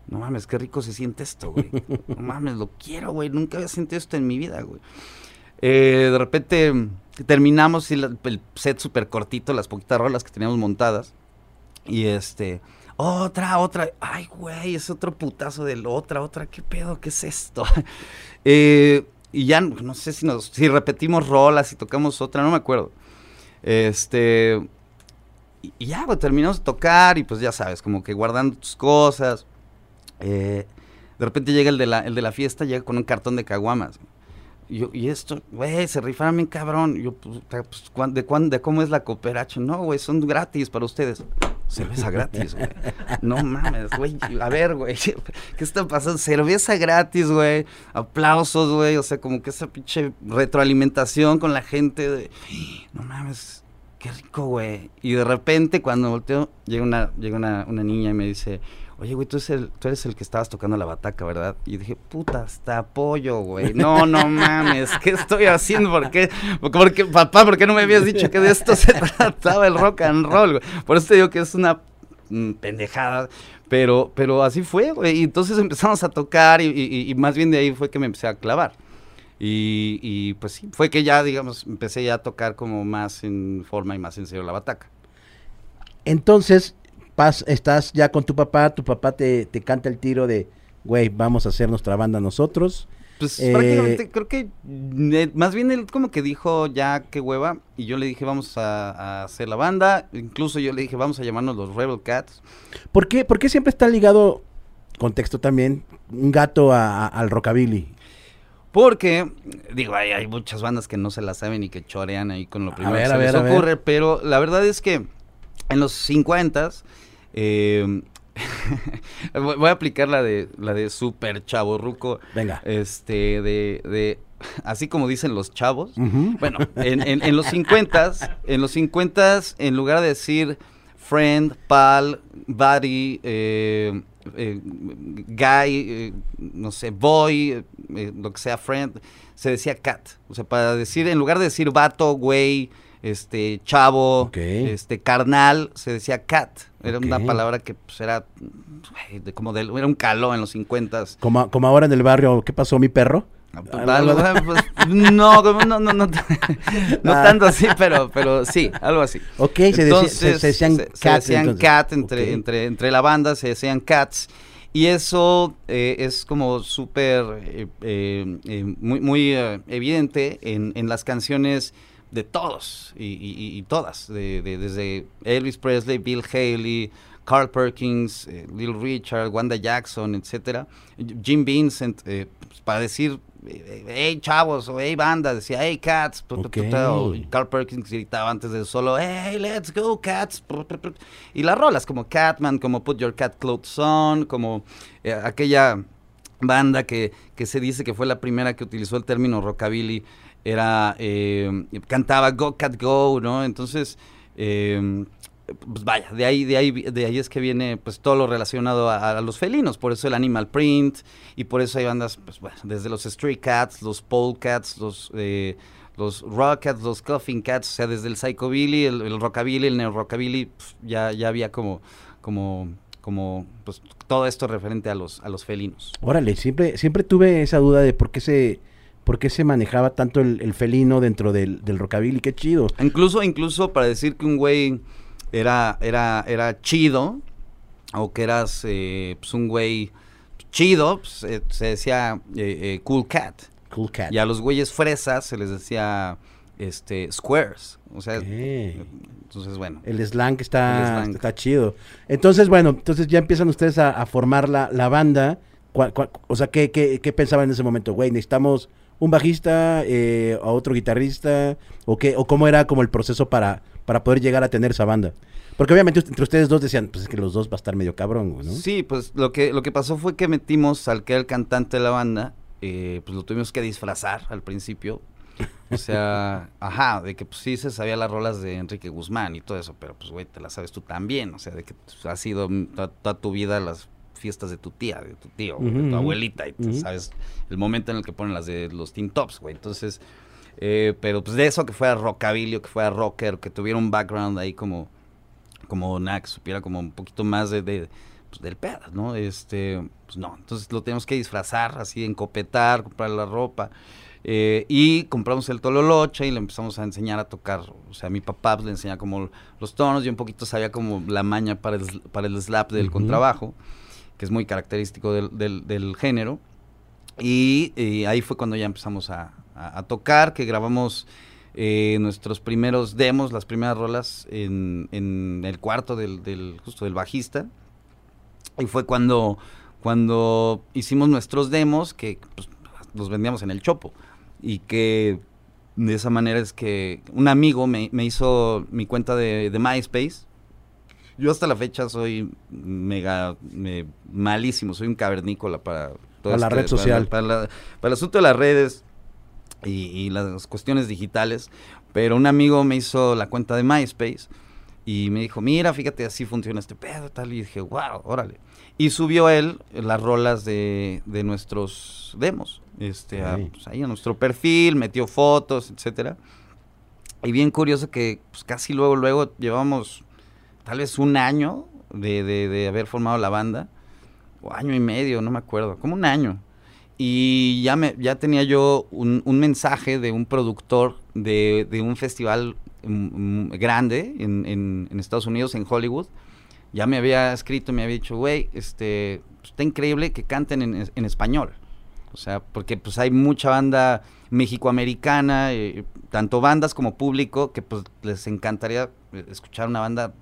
no mames, qué rico se siente esto, güey. No mames, lo quiero, güey. Nunca había sentido esto en mi vida, güey. Eh, de repente terminamos el set súper cortito, las poquitas rolas que teníamos montadas. Y este, otra, otra. Ay, güey, es otro putazo de la otra, otra. ¿Qué pedo? ¿Qué es esto? eh, y ya no sé si nos si repetimos rolas, si tocamos otra, no me acuerdo. Este y, ya, pues, terminamos de tocar y pues ya sabes, como que guardando tus cosas. Eh, de repente llega el de la, el de la fiesta, llega con un cartón de caguamas. Y, yo, y esto, güey, se rifaron bien cabrón. yo, pues, pues ¿de, ¿de cómo es la cooperacha? No, güey, son gratis para ustedes. Cerveza gratis, güey. No mames, güey. A ver, güey. ¿Qué está pasando? Cerveza gratis, güey. Aplausos, güey. O sea, como que esa pinche retroalimentación con la gente. De, no mames, qué rico, güey. Y de repente, cuando volteo, llega una, llega una, una niña y me dice, oye, güey, tú eres, el, tú eres el que estabas tocando la bataca, ¿verdad? Y dije, puta, hasta apoyo, güey. No, no mames, ¿qué estoy haciendo? ¿Por qué? Porque, papá, ¿por qué no me habías dicho que de esto se trataba el rock and roll? Por eso te digo que es una mm, pendejada. Pero, pero así fue, güey. Y entonces empezamos a tocar y, más bien de ahí fue que me empecé a clavar. Y, y, pues sí, fue que ya, digamos, empecé ya a tocar como más en forma y más en serio la bataca. Entonces, estás ya con tu papá, tu papá te, te canta el tiro de, güey, vamos a hacer nuestra banda nosotros. Pues eh, prácticamente creo que eh, más bien él como que dijo ya qué hueva y yo le dije vamos a, hacer la banda, incluso yo le dije vamos a llamarnos los Rebel Cats. ¿Por qué, por qué siempre está ligado, contexto también, un gato al rockabilly? Porque, digo, hay, hay muchas bandas que no se la saben y que chorean ahí con lo primero que se les ocurre, pero la verdad es que en los 50 eh, voy a aplicar la de la de super chavo ruco. Venga. Este, de, de así como dicen los chavos. Bueno, en, en, los 50 en los 50 en lugar de decir friend, pal, buddy, eh, eh, guy, no sé, boy, lo que sea, friend, se decía cat. O sea, para decir, en lugar de decir vato, güey, este chavo, este carnal, se decía cat. Era una palabra que pues, era como de, era un caló en los 50 como, como ahora en el barrio, ¿qué pasó mi perro? Ah, pues, pues, no, no, no, no, ah. tanto así, pero, pero sí, algo así. Ok, se, decían cats. cat entre, entre, entre la banda, se decían cats. Y eso eh, es como súper, eh, eh, muy, muy evidente en, en las canciones de todos y, todas, de, desde Elvis Presley, Bill Haley, Carl Perkins, eh, Little Richard, Wanda Jackson, etcétera, Jim Vincent, eh, pues, para decir, eh, hey chavos, o hey banda, decía, hey cats, Carl Perkins gritaba antes del solo, hey let's go cats, y las rolas como Catman, como Put Your Cat Clothes On, como aquella banda que, que se dice que fue la primera que utilizó el término rockabilly era, eh, cantaba Go Cat Go, ¿no? Entonces, eh, pues vaya, de ahí, de ahí, de ahí es que viene pues todo lo relacionado a, los felinos, por eso el animal print, y por eso hay bandas, pues bueno, desde los Stray Cats, los Pole Cats, los eh, los Rockets, los Coffin Cats, o sea, desde el Psychobilly, el, el Rockabilly, el Neo Rockabilly, pues, ya, ya había como, como, como, pues todo esto referente a los, a los felinos. Órale, siempre, siempre tuve esa duda de por qué se por qué se manejaba tanto el, felino dentro del, del rockabilly, qué chido. Incluso, incluso para decir que un güey era, era, era chido, o que eras eh, pues un güey chido, pues, eh, se decía eh, cool cat. Cool cat. Y a los güeyes fresas se les decía este squares. O sea, entonces bueno. El slang está, está chido. Entonces, bueno, entonces ya empiezan ustedes a, formar la, la banda. o sea, ¿qué, qué, qué pensaban en ese momento? Güey, necesitamos un bajista, eh, a otro guitarrista, o qué, o cómo era como el proceso para, para poder llegar a tener esa banda. Porque obviamente entre ustedes dos decían, pues es que los dos va a estar medio cabrón, ¿no? Sí, pues lo que, lo que pasó fue que metimos al que era el cantante de la banda, eh, pues lo tuvimos que disfrazar al principio. O sea, ajá, de que pues sí se sabía las rolas de Enrique Guzmán y todo eso, pero pues güey, te las sabes tú también, o sea, de que pues, ha sido toda tu vida las fiestas de tu tía, de tu tío, de tu abuelita, y sabes el momento en el que ponen las de los teen tops, güey. Entonces, eh, pero pues de eso que fuera rockabilly, que fuera rocker, que tuviera un background ahí como, como nada, que supiera como un poquito más de, de pues, del pedo, ¿no? Este, pues no, entonces lo tenemos que disfrazar, así, encopetar, comprar la ropa. Eh, y compramos el tololoche y le empezamos a enseñar a tocar. O sea, mi papá pues, le enseñaba como los tonos, y un poquito sabía como la maña para el, para el slap del contrabajo que es muy característico del, del, género. Y, ahí fue cuando ya empezamos a, tocar, que grabamos eh, nuestros primeros demos, las primeras rolas en, el cuarto del, justo del bajista. Y fue cuando, cuando hicimos nuestros demos que pues, los vendíamos en el Chopo. Y que de esa manera es que un amigo me, hizo mi cuenta de, MySpace. Yo hasta la fecha soy mega malísimo, soy un cavernícola para para la red social. Para, el asunto de las redes y, las cuestiones digitales. Pero un amigo me hizo la cuenta de MySpace y me dijo, mira, fíjate, así funciona este pedo, tal. Y dije, wow, órale. Y subió él las rolas de, nuestros demos, este, pues, ahí a nuestro perfil, metió fotos, etcétera. Y bien curioso que pues, casi luego, luego llevamos tal vez un año de, de haber formado la banda año y medio, no me acuerdo, como un año. Y ya, me, ya tenía yo un, mensaje de un productor de, un festival mm, mm, grande en, Estados Unidos, en Hollywood. Ya me había escrito, me había dicho, güey, este, pues, está increíble que canten en, español. O sea, porque pues hay mucha banda mexicoamericana, eh, tanto bandas como público, que pues les encantaría escuchar una banda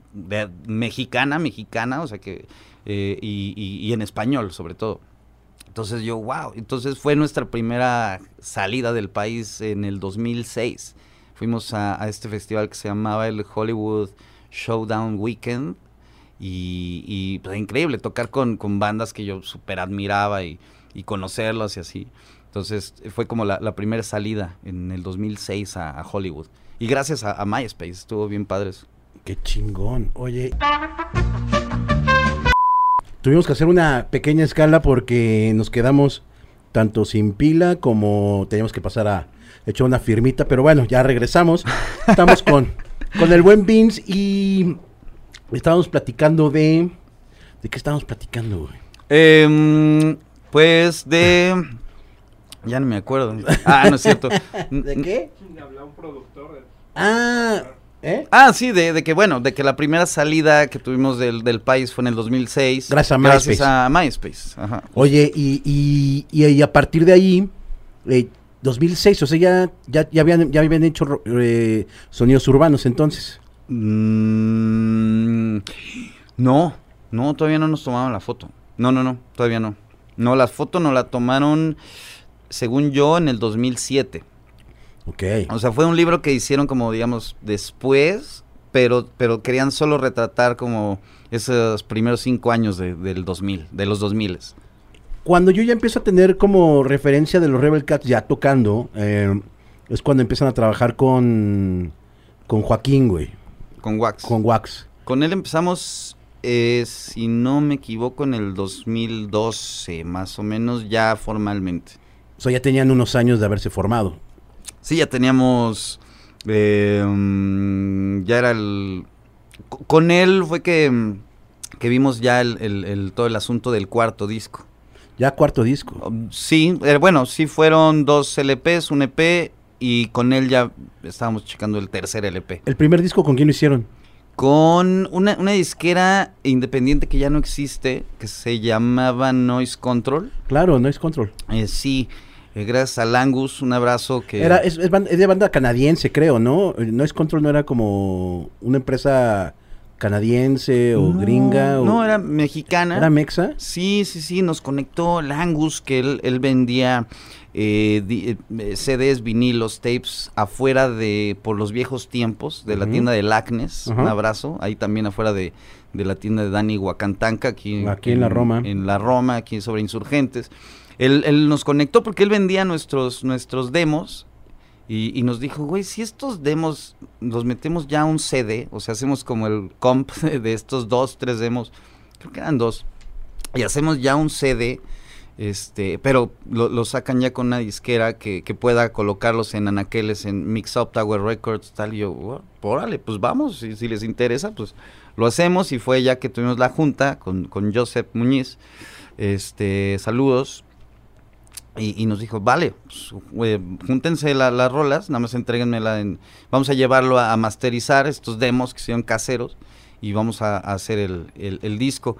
mexicana, mexicana, o sea que eh, y, en español sobre todo. Entonces yo, wow, entonces fue nuestra primera salida del país en el 2006. Fuimos a, este festival que se llamaba el Hollywood Showdown Weekend y, y pues, increíble tocar con, bandas que yo súper admiraba y, y, conocerlos y así. Entonces fue como la, primera salida en el 2006 a, a Hollywood. Y gracias a, a MySpace, estuvo bien padres. Qué chingón. Oye. Tuvimos que hacer una pequeña escala porque nos quedamos tanto sin pila como teníamos que pasar a echar una firmita, pero bueno, ya regresamos. Estamos con, con el buen Vince y estábamos platicando de... ¿De qué estábamos platicando, güey? Em, pues de... Ya no me acuerdo. Ah, no es cierto. ¿De qué? un productor. Ah, ¿Eh? Ah, sí, de, que bueno, de que la primera salida que tuvimos del, país fue en el 2006. Gracias a MySpace. Gracias a MySpace. Ajá. Oye, y, y, y, a partir de ahí, 2006, eh, o sea, ya, ya, ya, habían, ya habían hecho eh, sonidos urbanos entonces. Mm, no, no, todavía no nos tomaban la foto. No, no, no, todavía no. No, la foto nos la tomaron, según yo, en el 2007. Ok. O sea, fue un libro que hicieron como, digamos, después, pero, pero querían solo retratar como esos primeros cinco años del 2000, de los 2000. Cuando yo ya empiezo a tener como referencia de los Rebel Cats ya tocando, eh, es cuando empiezan a trabajar con, con Joaquín, güey. Con Wax. Con Wax. Con él empezamos, eh, si no me equivoco, en el 2012, más o menos, ya formalmente. O sea, ya tenían unos años de haberse formado. Sí, ya teníamos. Eh, mm, ya era el. Con él fue que, que vimos ya el, todo el asunto del cuarto disco. ¿Ya cuarto disco? Um, sí, eh, bueno, sí fueron dos LPs, un EP y con él ya estábamos checando el tercer LP. ¿El primer disco con quién lo hicieron? Con una, una disquera independiente que ya no existe, que se llamaba Noise Control. Claro, Noise Control. Eh, sí. Eh, gracias a Langus, un abrazo que... Era, es, de banda canadiense, creo, ¿no? No es Control, no era como una empresa canadiense o gringa. O... No, era mexicana. ¿Era mexa? Sí, sí, sí, nos conectó Langus, que él, vendía eh, eh, CDs, vinilos, tapes afuera de, por los viejos tiempos, de la tienda de Lacnes, un abrazo, ahí también afuera de, la tienda de Dani Huacantanca, aquí, aquí en, la Roma. En la Roma, aquí sobre Insurgentes. Él, nos conectó porque él vendía nuestros, nuestros demos y, nos dijo, güey, si estos demos los metemos ya un CD, o sea, hacemos como el comp de estos dos, tres demos, creo que eran dos, y hacemos ya un CD, este, pero lo, sacan ya con una disquera que, pueda colocarlos en anaqueles, en Mix Up Tower Records, tal, y yo, órale, pues vamos, si, si les interesa, pues lo hacemos, y fue ya que tuvimos la junta con, con Joseph Muñiz, este, saludos, y, nos dijo, vale, pues, júntense las rolas, nada más entreguenmela en... Vamos a llevarlo a, masterizar estos demos que son caseros y vamos a, hacer el, disco.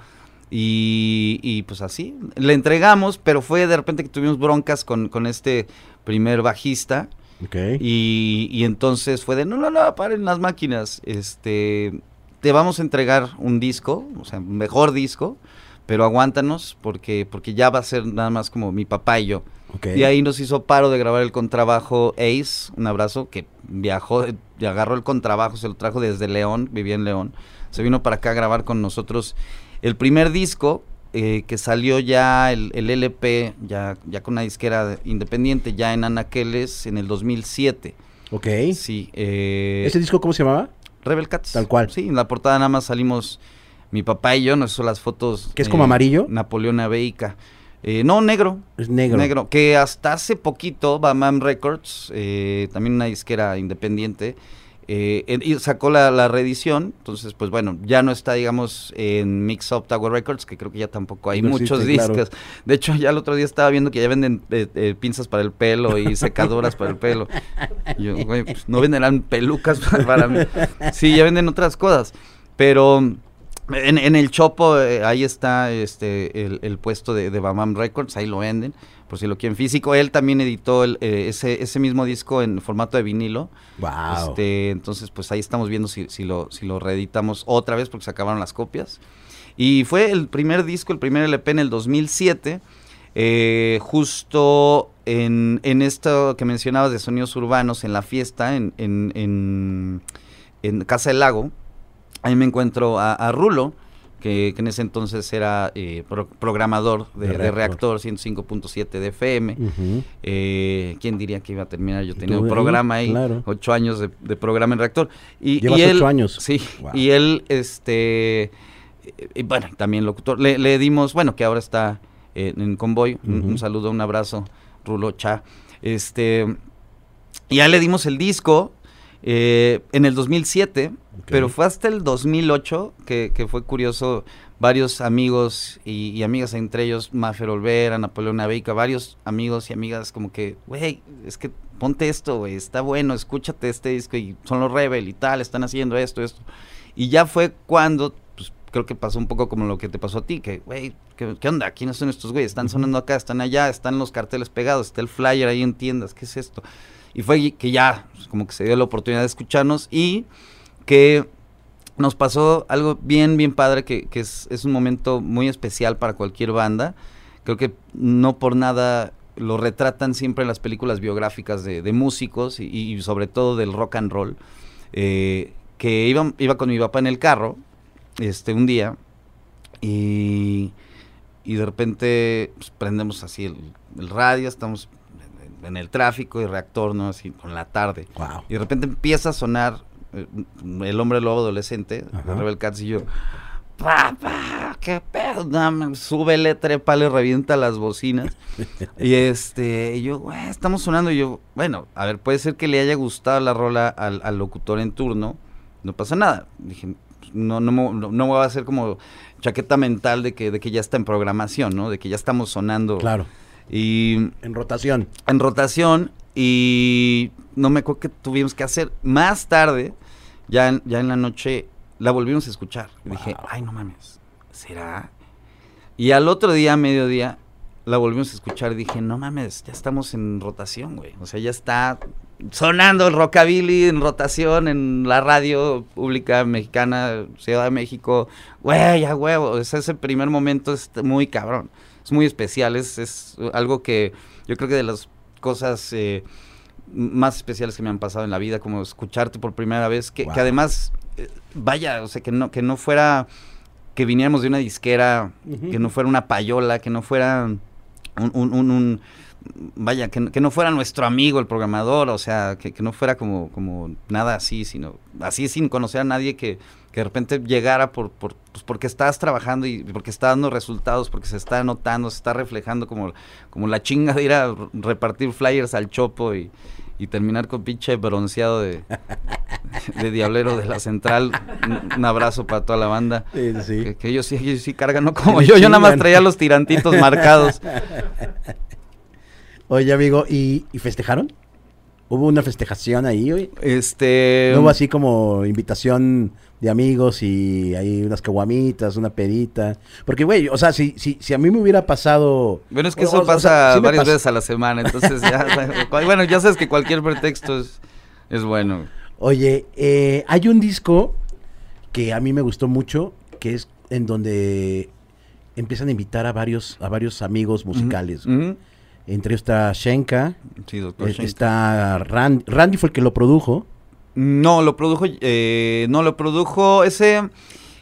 Y, pues así, le entregamos, pero fue de repente que tuvimos broncas con, con este primer bajista. Okay. Y, y, entonces fue de, no, no, no, paren las máquinas, este, te vamos a entregar un disco, o sea, un mejor disco, pero aguántanos porque, porque ya va a ser nada más como mi papá y yo. Y ahí nos hizo paro de grabar el contrabajo Ace, un abrazo, que viajó, y agarró el contrabajo, se lo trajo desde León, vivía en León, se vino para acá a grabar con nosotros el primer disco, eh, que salió ya el, LP, ya, ya con una disquera independiente, ya en Anaqueles en el 2007. Ok. Sí. Eh, ¿Ese disco cómo se llamaba? Rebel Cats. Tal cual. Sí, en la portada nada más salimos mi papá y yo, no son las fotos. ¿Que es como amarillo? Napoleón Abeica. Eh, no, negro. Es negro. Negro. Que hasta hace poquito, Bamam Records, eh, también una disquera independiente, eh, y sacó la, reedición. Entonces, pues bueno, ya no está, digamos, en Mix Up Tower Records, que creo que ya tampoco hay muchos discos. De hecho, ya el otro día estaba viendo que ya venden pinzas para el pelo y secadoras para el pelo. yo, güey, pues no venderán pelucas para mí. Sí, ya venden otras cosas. Pero en, el Chopo, eh, ahí está este el, puesto de, de, Bamam Records, ahí lo venden, por si lo quieren físico. Él también editó el, eh, ese, ese mismo disco en formato de vinilo. Wow. Este, entonces, pues ahí estamos viendo si, si, lo, si lo reeditamos otra vez porque se acabaron las copias. Y fue el primer disco, el primer LP en el 2007, eh, justo en, en, esto que mencionabas de sonidos urbanos, en la fiesta, en, en, en Casa del Lago Ahí me encuentro a, Rulo, que, en ese entonces era eh, programador de, reactor, 105.7 de FM. Eh, ¿Quién diría que iba a terminar? Yo tenía un programa ahí, ocho años de, programa en reactor. Y, Llevas él, ocho años. Sí, y él, este, y bueno, también locutor. Le, dimos, bueno, que ahora está en Convoy. un, saludo, un abrazo, Rulo Cha. Este, y ya le dimos el disco eh, en el 2007, pero fue hasta el 2008 que, que fue curioso. Varios amigos y, amigas, entre ellos Mafer Olvera, Napoleón Abeika, varios amigos y amigas, como que, güey, es que ponte esto, güey, está bueno, escúchate este disco y son los Rebel y tal, están haciendo esto, esto. Y ya fue cuando, pues creo que pasó un poco como lo que te pasó a ti, que, güey, ¿qué, ¿qué, onda? ¿Quiénes son estos güeyes? Están sonando acá, están allá, están los carteles pegados, está el flyer ahí en tiendas, ¿qué es esto? Y fue que ya, pues, como que se dio la oportunidad de escucharnos y que nos pasó algo bien, bien padre, que, es, un momento muy especial para cualquier banda. Creo que no por nada lo retratan siempre en las películas biográficas de, músicos y, sobre todo del rock and roll. Eh, que iba, iba con mi papá en el carro este un día y, y de repente pues, prendemos así el, el radio, estamos en el tráfico y reactor, ¿no? Así con la tarde. Y de repente empieza a sonar eh, el hombre lobo adolescente, de Rebel Cats, y yo, papá, qué pedo, no, súbele, trépale, revienta las bocinas. y este, y yo, güey, estamos sonando, y yo, bueno, a ver, puede ser que le haya gustado la rola al, locutor en turno, no pasa nada. Dije, no, no, no, no voy a hacer como chaqueta mental de que, de que ya está en programación, ¿no? De que ya estamos sonando. Claro y en rotación. En rotación y no me acuerdo qué tuvimos que hacer. Más tarde, ya en, ya en la noche, la volvimos a escuchar. Y dije, ay, no mames, ¿será? Y al otro día, mediodía, la volvimos a escuchar y dije, no mames, ya estamos en rotación, güey. O sea, ya está sonando el rockabilly en rotación en la radio pública mexicana, Ciudad de México. Güey, ya huevo. O sea, ese primer momento es muy cabrón es muy especial, es, algo que yo creo que de las cosas eh, más especiales que me han pasado en la vida, como escucharte por primera vez, que, además, eh, vaya, o sea, que no, que no fuera que viniéramos de una disquera, que no fuera una payola, que no fuera un, un, vaya, que, no fuera nuestro amigo el programador, o sea, que, que, no fuera como, como nada así, sino así sin conocer a nadie que que de repente llegara por, por pues porque estás trabajando y porque está dando resultados, porque se está notando, se está reflejando como, como la chinga de ir a repartir flyers al chopo y, terminar con pinche bronceado de, de diablero de la central. Un, abrazo para toda la banda. Que, ellos sí, ellos sí cargan, no como yo, yo nada más traía los tirantitos marcados. Oye, amigo, ¿y, ¿y festejaron? ¿Hubo una festejación ahí hoy? Este... ¿No hubo así como invitación de amigos y hay unas caguamitas, una pedita? Porque, güey, o sea, si, si, si a mí me hubiera pasado... Bueno, es que eso pasa varias veces a la semana, entonces ya... bueno, ya sabes que cualquier pretexto es, es bueno. Oye, eh, hay un disco que a mí me gustó mucho, que es en donde empiezan a invitar a varios, a varios amigos musicales. Entre ellos está Shenka, sí, doctor eh, está Randy, Randy fue el que lo produjo. No, lo produjo, eh, no, lo produjo, ese,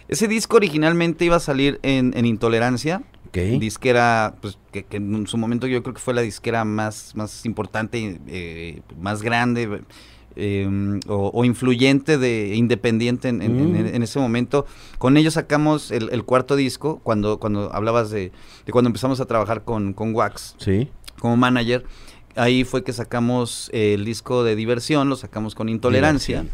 ese disco originalmente iba a salir en, en Intolerancia. Okay. Disquera, pues, que, en su momento yo creo que fue la disquera más, más importante, eh, más grande, Em, o, influyente de independiente mm. en, ese momento. Con ellos sacamos el, cuarto disco, cuando, cuando hablabas de, cuando empezamos a trabajar con, con Wax sí. como manager. Ahí fue que sacamos el disco de diversión, lo sacamos con Intolerancia.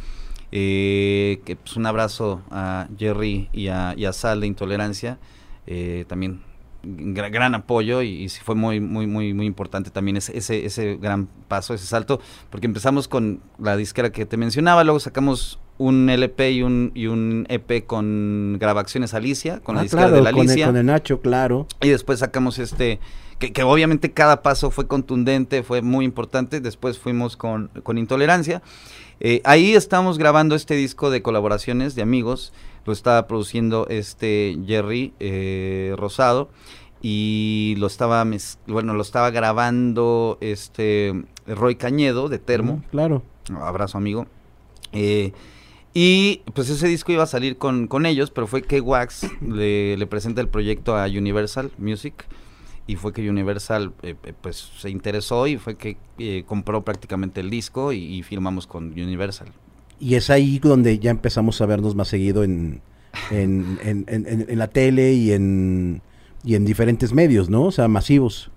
Eh, que pues un abrazo a Jerry y a, y a Sal de Intolerancia. Eh, también gran, apoyo y, fue muy, muy, muy, muy importante también ese, ese, ese gran paso, ese salto, porque empezamos con la disquera que te mencionaba, luego sacamos un LP y un, y un EP con grabaciones Alicia, con la ah, disquera de la Alicia. Con el, Nacho, claro. Y después sacamos este, que, que, obviamente cada paso fue contundente, fue muy importante, después fuimos con, con Intolerancia. Eh, ahí estamos grabando este disco de colaboraciones de amigos, lo estaba produciendo este Jerry eh, Rosado. Y lo estaba bueno lo estaba grabando este Roy Cañedo de Termo. Claro. Abrazo amigo. Eh, y pues ese disco iba a salir con, con ellos pero fue que Wax le, le, presenta el proyecto a Universal Music y fue que Universal eh, pues se interesó y fue que compró prácticamente el disco y, y firmamos con Universal y es ahí donde ya empezamos a vernos más seguido en, en, en, en, la tele y en, y en diferentes medios, ¿no? O sea, masivos.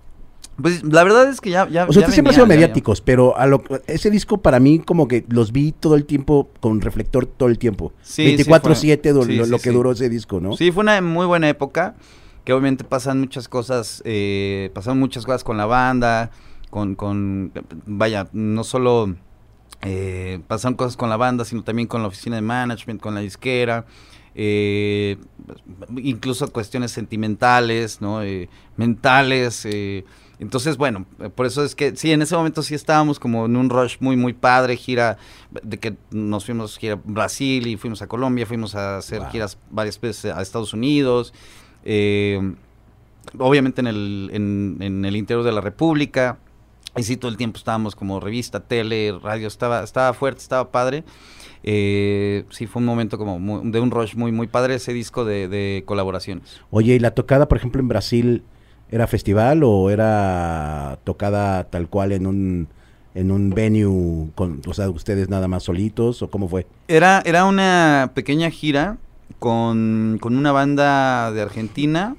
Pues la verdad es que ya... ya o sea, ustedes siempre han sido mediáticos, pero a lo, ese disco para mí como que los vi todo el tiempo con reflector todo el tiempo. Sí, 24-7 lo, que duró ese disco, ¿no? Sí, fue una muy buena época, que obviamente pasan muchas cosas, eh, pasaron muchas cosas con la banda, con, con vaya, no solo eh, pasaron cosas con la banda, sino también con la oficina de management, con la disquera, eh, incluso cuestiones sentimentales, ¿no? Eh, mentales. Eh, entonces, bueno, por eso es que sí, en ese momento sí estábamos como en un rush muy, muy padre, gira, de que nos fuimos a Brasil y fuimos a Colombia, fuimos a hacer giras varias veces a Estados Unidos, obviamente en el, en, en el interior de la República. Y sí, todo el tiempo estábamos como revista, tele, radio, estaba, estaba fuerte, estaba padre. Eh, sí, fue un momento como de un rush muy, muy padre ese disco de, colaboraciones. Oye, ¿y la tocada, por ejemplo, en Brasil, era festival o era tocada tal cual en un en un venue con, o sea, ustedes nada más solitos o cómo fue? Era, era una pequeña gira con, con una banda de Argentina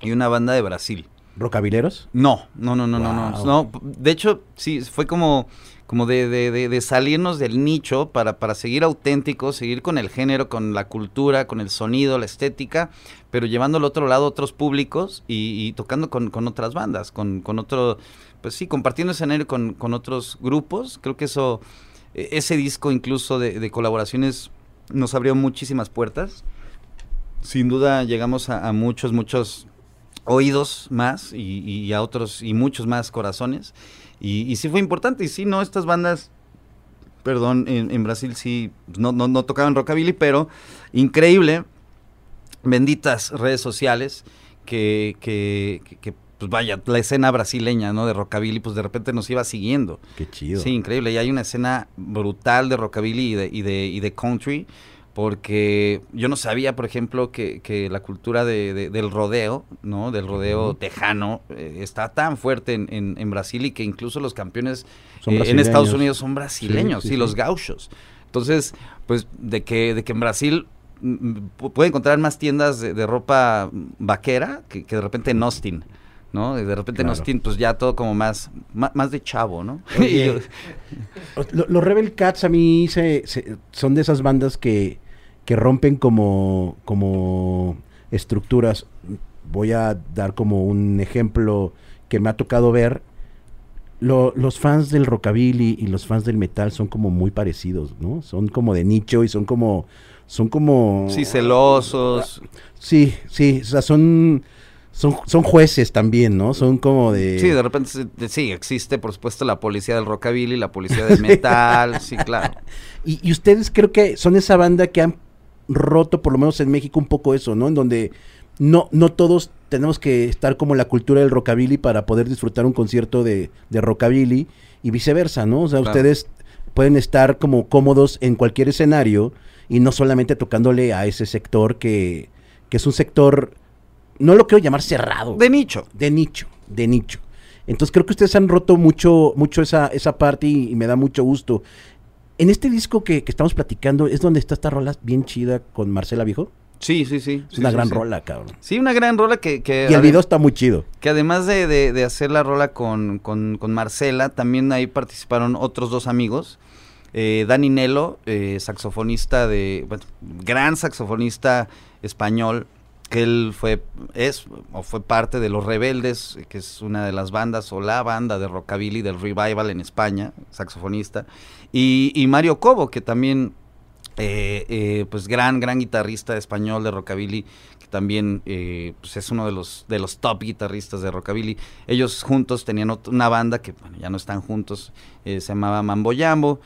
y una banda de Brasil. ¿Rocabileros? No, no, no, no, no, no, no. De hecho, sí, fue como, como de, de, de, salirnos del nicho para, para seguir auténticos, seguir con el género, con la cultura, con el sonido, la estética, pero llevando al otro lado otros públicos y, tocando con, con, otras bandas, con, con otro, pues sí, compartiendo escenario con, con otros grupos. Creo que eso, e, ese disco incluso de, colaboraciones nos abrió muchísimas puertas. Sin duda llegamos a muchos, muchos oídos más y, a otros y muchos más corazones. Y, sí fue importante. Y sí, no, estas bandas, perdón, en, Brasil sí no, no, tocaban rockabilly, pero increíble, benditas redes sociales que, que, que, pues vaya, la escena brasileña, ¿no? De rockabilly, pues de repente nos iba siguiendo. Qué chido. Sí, increíble. Y hay una escena brutal de rockabilly y de, y de, y de country porque yo no sabía, por ejemplo, que, que la cultura de, del rodeo, ¿no? Del rodeo tejano, eh, está tan fuerte en, en, Brasil y que incluso los campeones eh, en Estados Unidos son brasileños, sí, los gauchos. Entonces, pues de que, de que en Brasil mm, mm, puede encontrar más tiendas de, ropa vaquera que, de repente en Austin. ¿No? Y de repente en Austin, pues ya todo como más, más, de chavo, ¿no? los Rebel Cats a mí se, son de esas bandas que, que rompen como, como estructuras. Voy a dar como un ejemplo que me ha tocado ver. los fans del rockabilly y los fans del metal son como muy parecidos, ¿no? Son como de nicho y son como son como sí celosos. Sí, sí, o sea, son son, son jueces también, ¿no? Son como de... Sí, de repente sí, existe por supuesto la policía del rockabilly, la policía del metal, sí, claro. Y, y, ustedes creo que son esa banda que han roto, por lo menos en México, un poco eso, ¿no? En donde no, no todos tenemos que estar como la cultura del rockabilly para poder disfrutar un concierto de, de rockabilly y viceversa, ¿no? O sea, ustedes pueden estar como cómodos en cualquier escenario y no solamente tocándole a ese sector que, que es un sector, no lo quiero llamar cerrado. De nicho. De nicho, de nicho. Entonces creo que ustedes han roto mucho, mucho esa, esa parte y, me da mucho gusto. En este disco que, que, estamos platicando, ¿es donde está esta rola bien chida con Marcela Viejo? Sí, sí, sí. Es una gran rola, cabrón. Sí, una gran rola que... que y el video está muy chido. Que además de, de, hacer la rola con, con, con, Marcela, también ahí participaron otros dos amigos. Eh, Dani Nelo, eh, saxofonista de... Bueno, gran saxofonista español, que él fue, es o fue parte de Los Rebeldes, que es una de las bandas o la banda de rockabilly del revival en España, saxofonista. Y, y Mario Cobo, que también eh, eh, pues gran, gran guitarrista español de rockabilly, que también eh, pues es uno de los, de los top guitarristas de rockabilly. Ellos juntos tenían una banda que ya no están juntos, se llamaba Mambo Jambo.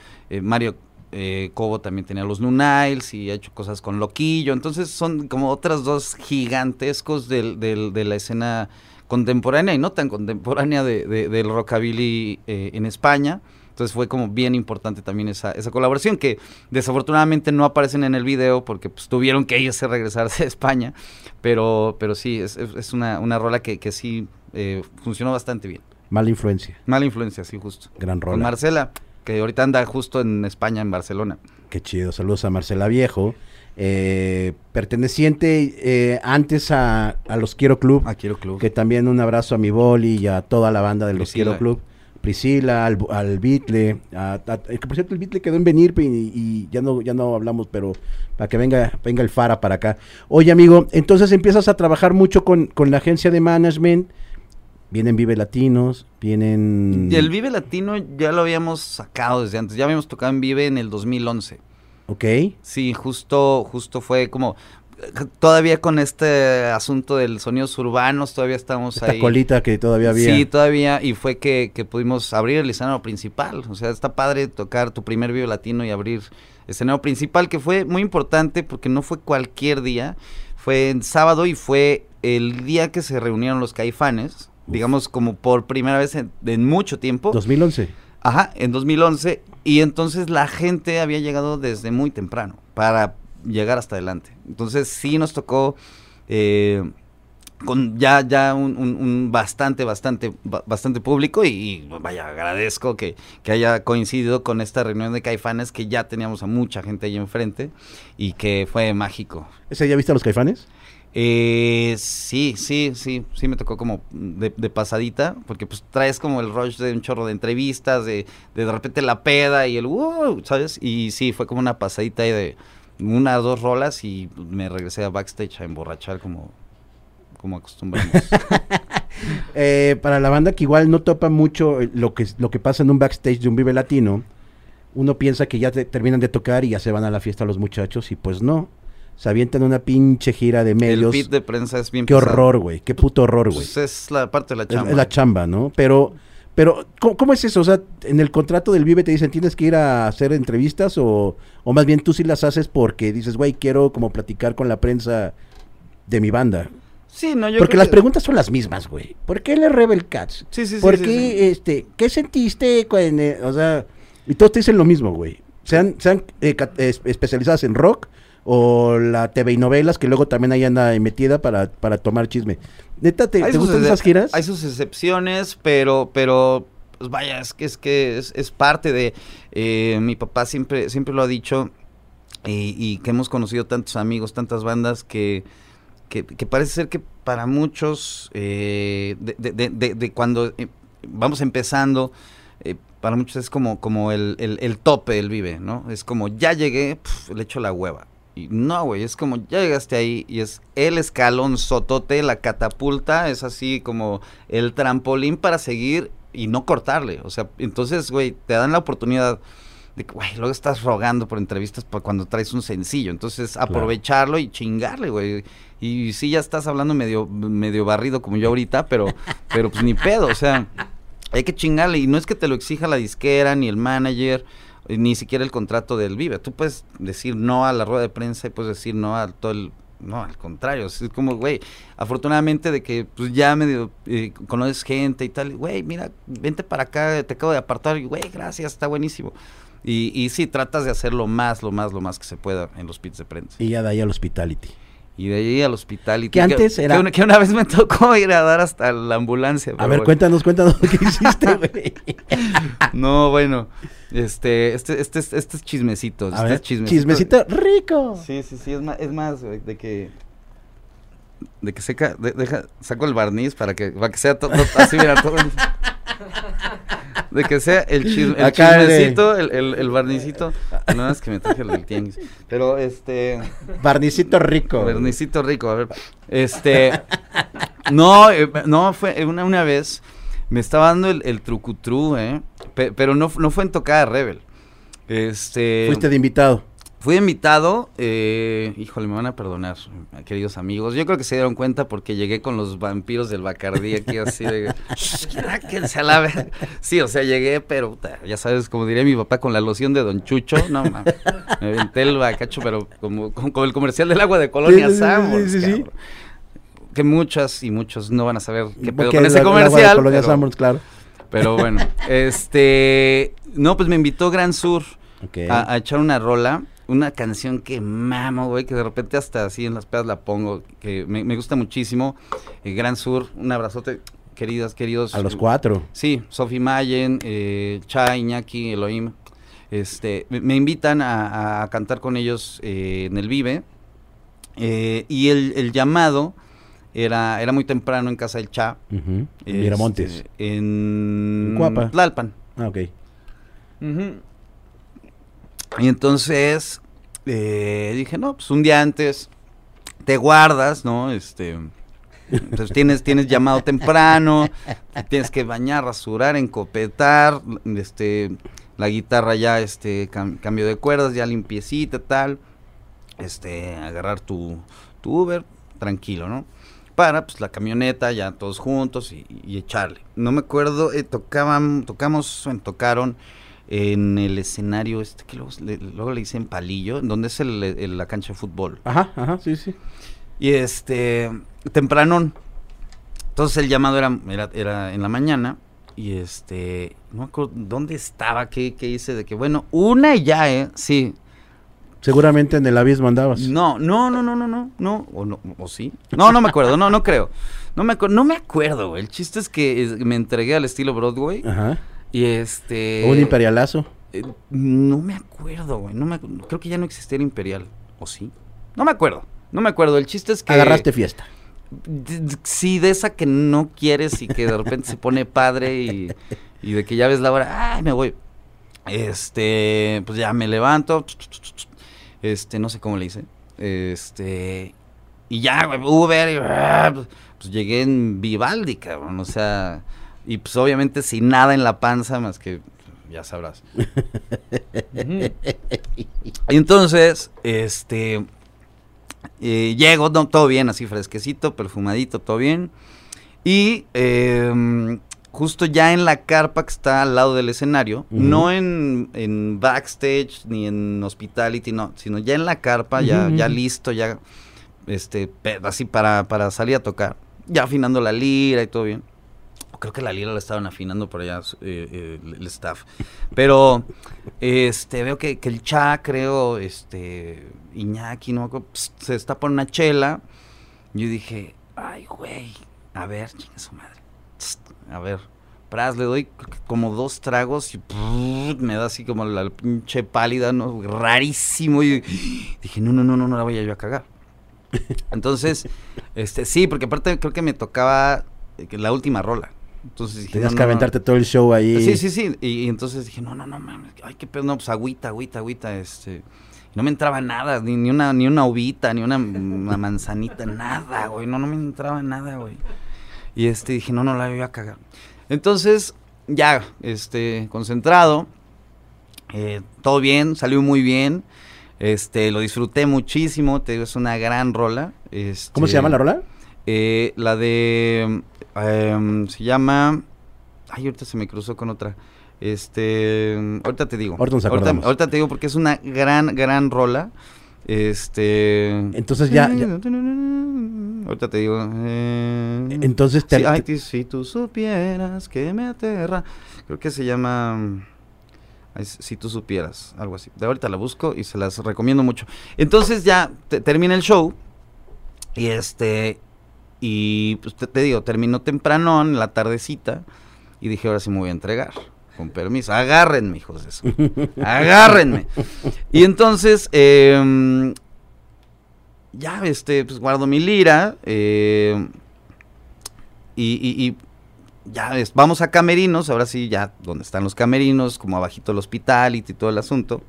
Mario Cobo también tenía los Nunails y ha hecho cosas con Loquillo. Entonces son como otras dos gigantescos del, de la escena contemporánea y no tan contemporánea de, del rockabilly en España. Entonces fue como bien importante también esa, esa colaboración, que desafortunadamente no aparecen en el video porque pues, tuvieron que ellos regresarse a España, pero, pero sí, es, es una, una rola que, que sí eh, funcionó bastante bien. Mala influencia. Mala influencia, sí, justo. Gran rola. Con Marcela, que ahorita anda justo en España, en Barcelona. Qué chido, saludos a Marcela Viejo. Eh, perteneciente eh, antes a, a, los Quiero Club. A Quiero Club. Que también un abrazo a mi boli y a toda la banda de los Quiero Club. Priscila, al, al Bitle, que por cierto el Bitle quedó en venir y, ya no ya no hablamos, pero para que venga venga el Fara para acá. Oye amigo, entonces empiezas a trabajar mucho con, la agencia de management, vienen Vive Latinos, vienen... El Vive Latino ya lo habíamos sacado desde antes, ya habíamos tocado en Vive en el 2011. Ok. Sí, justo, justo fue como, todavía con este asunto del sonidos urbanos, todavía estamos Esta ahí. colita que todavía había. Sí, todavía, y fue que, pudimos abrir el escenario principal. O sea, está padre tocar tu primer video latino y abrir el escenario principal, que fue muy importante porque no fue cualquier día, fue en sábado y fue el día que se reunieron los caifanes, digamos como por primera vez en, en mucho tiempo. 2011. Ajá, en 2011, y entonces la gente había llegado desde muy temprano para llegar hasta adelante. Entonces sí nos tocó eh, con ya, ya un, bastante, bastante, bastante público y, vaya, agradezco que, haya coincidido con esta reunión de caifanes que ya teníamos a mucha gente ahí enfrente y que fue mágico. ¿Ese ya viste a los caifanes? Eh, sí, sí, sí, sí me tocó como de, pasadita, porque pues traes como el rush de un chorro de entrevistas, de de, repente la peda y el uh, ¿sabes? Y sí, fue como una pasadita ahí de una o dos rolas y me regresé a backstage a emborrachar como, como acostumbramos. Eh, para la banda que igual no topa mucho lo que, lo que pasa en un backstage de un Vive Latino, uno piensa que ya terminan de tocar y ya se van a la fiesta los muchachos y pues no. Se avientan una pinche gira de medios. El pit de prensa es bien Qué horror, güey. Qué puto horror, güey. Pues es la parte de la chamba. Es, la chamba, ¿no? Pero pero, ¿cómo, es eso? O sea, en el contrato del Vive te dicen, tienes que ir a hacer entrevistas o, o más bien tú sí las haces porque dices, güey, quiero como platicar con la prensa de mi banda. Sí, no, yo Porque las preguntas son las mismas, güey. ¿Por qué le Rebel Cats? Sí, sí, sí. ¿Por qué, este, qué sentiste? o sea, y todos te dicen lo mismo, güey. Sean, sean eh, especializadas en rock o la TV y novelas, que luego también ahí anda metida para, para tomar chisme. Neta, ¿te, gustan esas giras? Hay sus excepciones, pero, pero pues vaya, es que es que es, parte de eh, mi papá siempre, siempre lo ha dicho, y, que hemos conocido tantos amigos, tantas bandas que, que, parece ser que para muchos, eh, de, cuando eh, vamos empezando, para muchos es como, como el, el, tope del vive, ¿no? Es como ya llegué, le echo la hueva. Y no, güey, es como ya llegaste ahí y es el escalón sotote, la catapulta, es así como el trampolín para seguir y no cortarle. O sea, entonces, güey, te dan la oportunidad de que, güey, luego estás rogando por entrevistas por cuando traes un sencillo. Entonces, aprovecharlo y chingarle, güey. Y sí, ya estás hablando medio, medio barrido como yo ahorita, pero, pero pues ni pedo, o sea, hay que chingarle. Y no es que te lo exija la disquera, ni el manager, ni siquiera el contrato del Vive. Tú puedes decir no a la rueda de prensa y puedes decir no a todo el no, al contrario, es como, güey, afortunadamente de que pues ya medio eh, conoces gente y tal, güey, mira, vente para acá, te acabo de apartar, güey, gracias, está buenísimo. Y, y sí, tratas de hacer lo más, lo más, lo más que se pueda en los pits de prensa. Y ya de ahí al hospitality. Y de ahí al hospital. Y que antes era. Que una, vez me tocó ir a dar hasta la ambulancia. A ver, cuéntanos, cuéntanos qué hiciste, güey. no, bueno. Este, este, este, este es chismecito. este es chismecito. Chismecito rico. Sí, sí, sí. Es más, es más güey, de que. De que seca. deja, saco el barniz para que, para que sea todo. Así, mira, todo de que sea el, chismecito, el, el, el, barnicito. No es que me traje el del tianguis. Pero este. Barnicito rico. Barnicito rico, a ver. Este. No, eh, no, fue una, una vez. Me estaba dando el, el trucutru, ¿eh? pero no, no fue en tocada Rebel. Este. Fuiste de invitado. Fui invitado, eh, híjole, me van a perdonar, queridos amigos. Yo creo que se dieron cuenta porque llegué con los vampiros del Bacardí aquí así de... se la Sí, o sea, llegué, pero ya sabes, como diría mi papá, con la loción de Don Chucho. No, mames, me aventé el bacacho, pero como, con, el comercial del agua de Colonia sí, sí, Que muchas y muchos no van a saber qué pedo con ese comercial. Colonia pero, claro. Pero bueno, este... No, pues me invitó Gran Sur a echar una rola una canción que mamo, güey, que de repente hasta así en las pedas la pongo, que me, gusta muchísimo. El Gran Sur, un abrazote, queridas, queridos. A los cuatro. Sí, Sophie Mayen, eh, Cha, Iñaki, Elohim. Este, me, invitan a, cantar con ellos eh, en el Vive. Eh, y el, llamado era, era muy temprano en casa del Cha. En Miramontes. Este, en Tlalpan. Ah, ok. Y entonces eh, dije, no, pues un día antes te guardas, ¿no? Este, pues tienes, tienes llamado temprano, tienes que bañar, rasurar, encopetar, este, la guitarra ya, este, cambio de cuerdas, ya limpiecita, tal, este, agarrar tu, tu Uber, tranquilo, ¿no? Para, pues, la camioneta, ya todos juntos y, echarle. No me acuerdo, eh, tocaban, tocamos, tocaron en el escenario este que luego le, luego le dicen palillo, donde es el, la cancha de fútbol. Ajá, ajá, sí, sí. Y este, temprano, entonces el llamado era, era, en la mañana y este, no me acuerdo dónde estaba, qué, qué hice, de que bueno, una y ya, ¿eh? Sí. Seguramente en el abismo andabas. No, no, no, no, no, no, no, o no, o sí. No, no me acuerdo, no, no creo. No me, no me acuerdo, El chiste es que me entregué al estilo Broadway. Ajá y este... ¿Un imperialazo? Eh, no me acuerdo, güey. No me, creo que ya no existía el imperial. ¿O sí? No me acuerdo. No me acuerdo. El chiste es que... Agarraste fiesta. Sí, de esa que no quieres y que de repente se pone padre y, y de que ya ves la hora. ¡Ay, me voy! Este, pues ya me levanto. Este, no sé cómo le hice. Este, y ya, güey, Uber. Y, ah, pues llegué en Vivaldi, cabrón. O sea, y pues obviamente sin nada en la panza más que ya sabrás. y entonces, este, eh, llego, todo bien, así fresquecito, perfumadito, todo bien. Y em, justo ya en la carpa que está al lado del escenario, no en, en, backstage ni en hospitality, no, sino ya en la carpa, ya, ya listo, ya, este, así para, para salir a tocar. Ya afinando la lira y todo bien creo que la lira la estaban afinando por allá eh, eh, el staff. Pero este veo que, el Cha, creo, este Iñaki, no se está por una chela. Yo dije, ay, güey, a ver, chinga su madre. a ver, pras, le doy como dos tragos y me da así como la pinche pálida, ¿no? Rarísimo. Y dije, no, no, no, no, no la voy a yo a cagar. Entonces, este, sí, porque aparte creo que me tocaba eh, la última rola. Entonces Tenías que aventarte todo el show ahí. Sí, sí, sí. Y, entonces dije, no, no, no, mames. Ay, qué pedo. No, pues agüita, agüita, agüita. Este. no me entraba nada, ni, ni, una, ni una uvita, ni una, manzanita, nada, güey. No, no me entraba nada, güey. Y este, dije, no, no la voy a cagar. Entonces, ya, este, concentrado. Eh, todo bien, salió muy bien. Este, lo disfruté muchísimo, te digo, es una gran rola. Este, ¿Cómo se llama la rola? Eh, la de, em, se llama, ay, ahorita se me cruzó con otra. Este, ahorita te digo. Ahorita, ahorita, te digo porque es una gran, gran rola. Este. Entonces ya. Ahorita te digo. Eh, Entonces te. si tú supieras que me aterra. Creo que se llama. Si tú supieras, algo así. De ahorita la busco y se las recomiendo mucho. Entonces ya termina el show. Y este. Y pues te, digo, terminó temprano en la tardecita. Y dije, ahora sí me voy a entregar. Con permiso. Agárrenme, hijos de eso. Agárrenme. Y entonces. Eh, ya, este, pues guardo mi lira. Eh, y, y ya ves, vamos a camerinos, ahora sí, ya donde están los camerinos, como abajito el hospital y todo el asunto.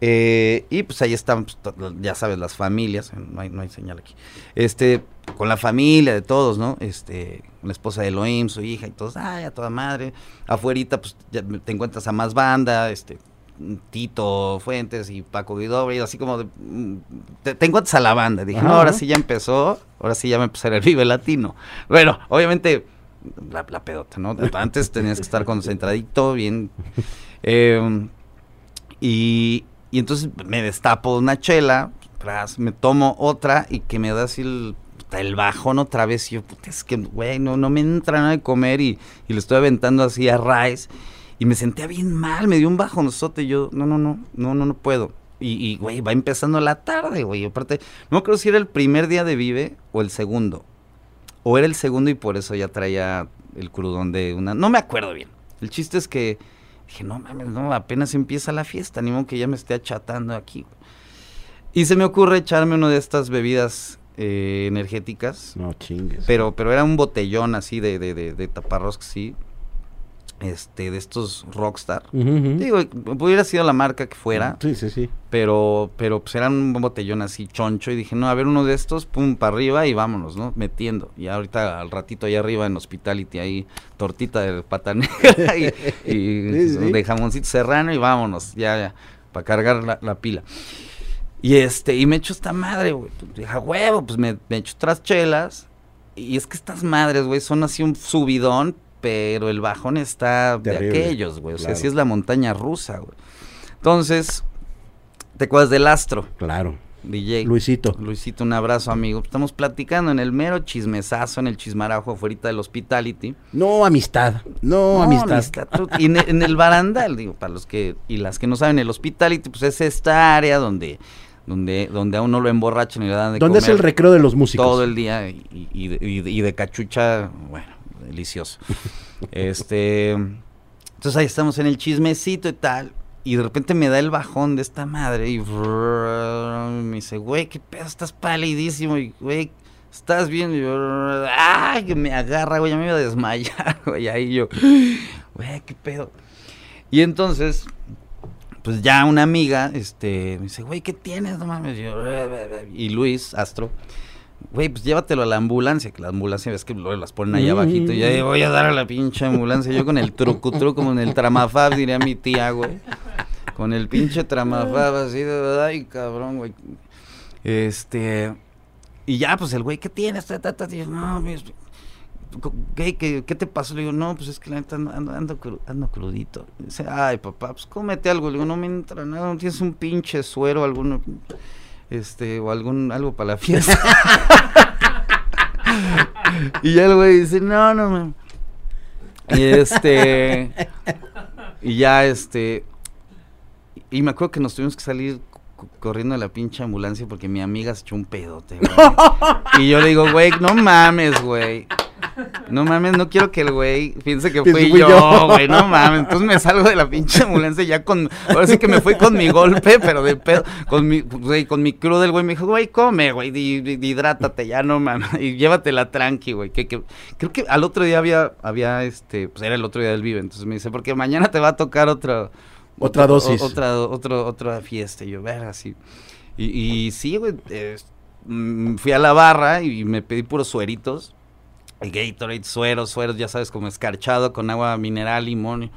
Eh, y pues ahí están, pues, ya sabes, las familias, no hay, no hay señal aquí. Este, con la familia de todos, ¿no? Este, la esposa de Elohim, su hija y todos, ay, a toda madre. Afuerita, pues ya te encuentras a más banda, este, Tito Fuentes y Paco Guido, y así como de, mm, te, encuentras a la banda. Dije, no, ahora sí ya empezó, ahora sí ya me empezó el Vive Latino. Bueno, obviamente la, pedota, ¿no? Antes tenías que estar concentradito, bien. Em, y, y, entonces me destapo una chela, me tomo otra y que me da así el, el bajón otra vez. Y yo, puta, es que, güey, no, no me entra nada de comer y, y le estoy aventando así a Rice. Y me sentía bien mal, me dio un bajonosote. Y yo, no, no, no, no, no, no puedo. Y, güey, va empezando la tarde, güey. Aparte, no creo si era el primer día de Vive o el segundo. O era el segundo y por eso ya traía el crudón de una... No me acuerdo bien. El chiste es que dije, no mames, no, apenas empieza la fiesta, ni modo que ya me esté achatando aquí. Y se me ocurre echarme una de estas bebidas eh, energéticas. No chingues. Pero, pero era un botellón así de, de, de, de sí este de estos rockstar. Digo hubiera sido la marca que fuera. Sí sí sí. Pero pero pues eran un botellón así choncho y dije no a ver uno de estos pum para arriba y vámonos no metiendo y ahorita al ratito ahí arriba en hospitality ahí tortita de pata negra y, de jamoncito serrano y vámonos ya ya para cargar la, pila. Y este y me echo esta madre güey pues, dije huevo pues me, me echo otras chelas. Y es que estas madres güey son así un subidón pero el bajón está de aquellos, güey. O sea, sí es la montaña rusa, güey. Entonces, te acuerdas del astro. Claro. DJ. Luisito. Luisito, un abrazo, amigo. Estamos platicando en el mero chismesazo, en el chismarajo afuera del hospitality. No amistad, no, amistad. y en, el barandal, digo, para los que, y las que no saben, el hospitality, pues es esta área donde donde, donde a uno lo emborrachan y le dan de ¿Dónde es el recreo de los músicos? Todo el día y, y de cachucha, bueno, delicioso. este, entonces ahí estamos en el chismecito y tal. Y de repente me da el bajón de esta madre y me dice, güey, qué pedo, estás palidísimo. Y, güey, estás bien. Y yo, ay, que me agarra, güey, ya me iba a desmayar, güey. Ahí yo, güey, qué pedo. Y entonces, pues ya una amiga, este, me dice, güey, ¿qué tienes? No mames. Y Luis, Astro, güey, pues llévatelo a la ambulancia, que la ambulancia ves que las ponen ahí abajito. Y ya voy a dar a la pinche ambulancia. Yo con el truco, truco, como en el tramafab, diría mi tía, güey. Con el pinche tramafab así de, ay, cabrón, güey. Este, y ya, pues el güey, ¿qué tienes? no, pues, ¿qué, qué, qué te pasó? Le digo, no, pues es que la neta ando, ando, crudito. dice, ay, papá, pues cómete algo. Le digo, no me entra nada, no tienes un pinche suero, alguno este, o algún, algo para la fiesta. y ya el güey dice, no, no, no. Y este, y ya este, y me acuerdo que nos tuvimos que salir corriendo a la pinche ambulancia porque mi amiga se echó un pedote, güey. y yo le digo, güey, no mames, güey. No mames, no quiero que el güey piense que fui, yo, güey, no mames. Entonces me salgo de la pinche ambulancia ya con, ahora sí que me fui con mi golpe, pero de pedo, con mi, güey, con mi crudo el güey me dijo, güey, come, güey, hidrátate ya, no mames, y llévatela tranqui, güey, que, que, creo que al otro día había, había, este, pues era el otro día del Vive, entonces me dice, porque mañana te va a tocar otra, otra dosis. Otra, otra, otra fiesta, y yo, ver, así. Y, y sí, güey, mm, fui a la barra y me pedí puros sueritos Gatorade, sueros, sueros, ya sabes, como escarchado con agua mineral, limón.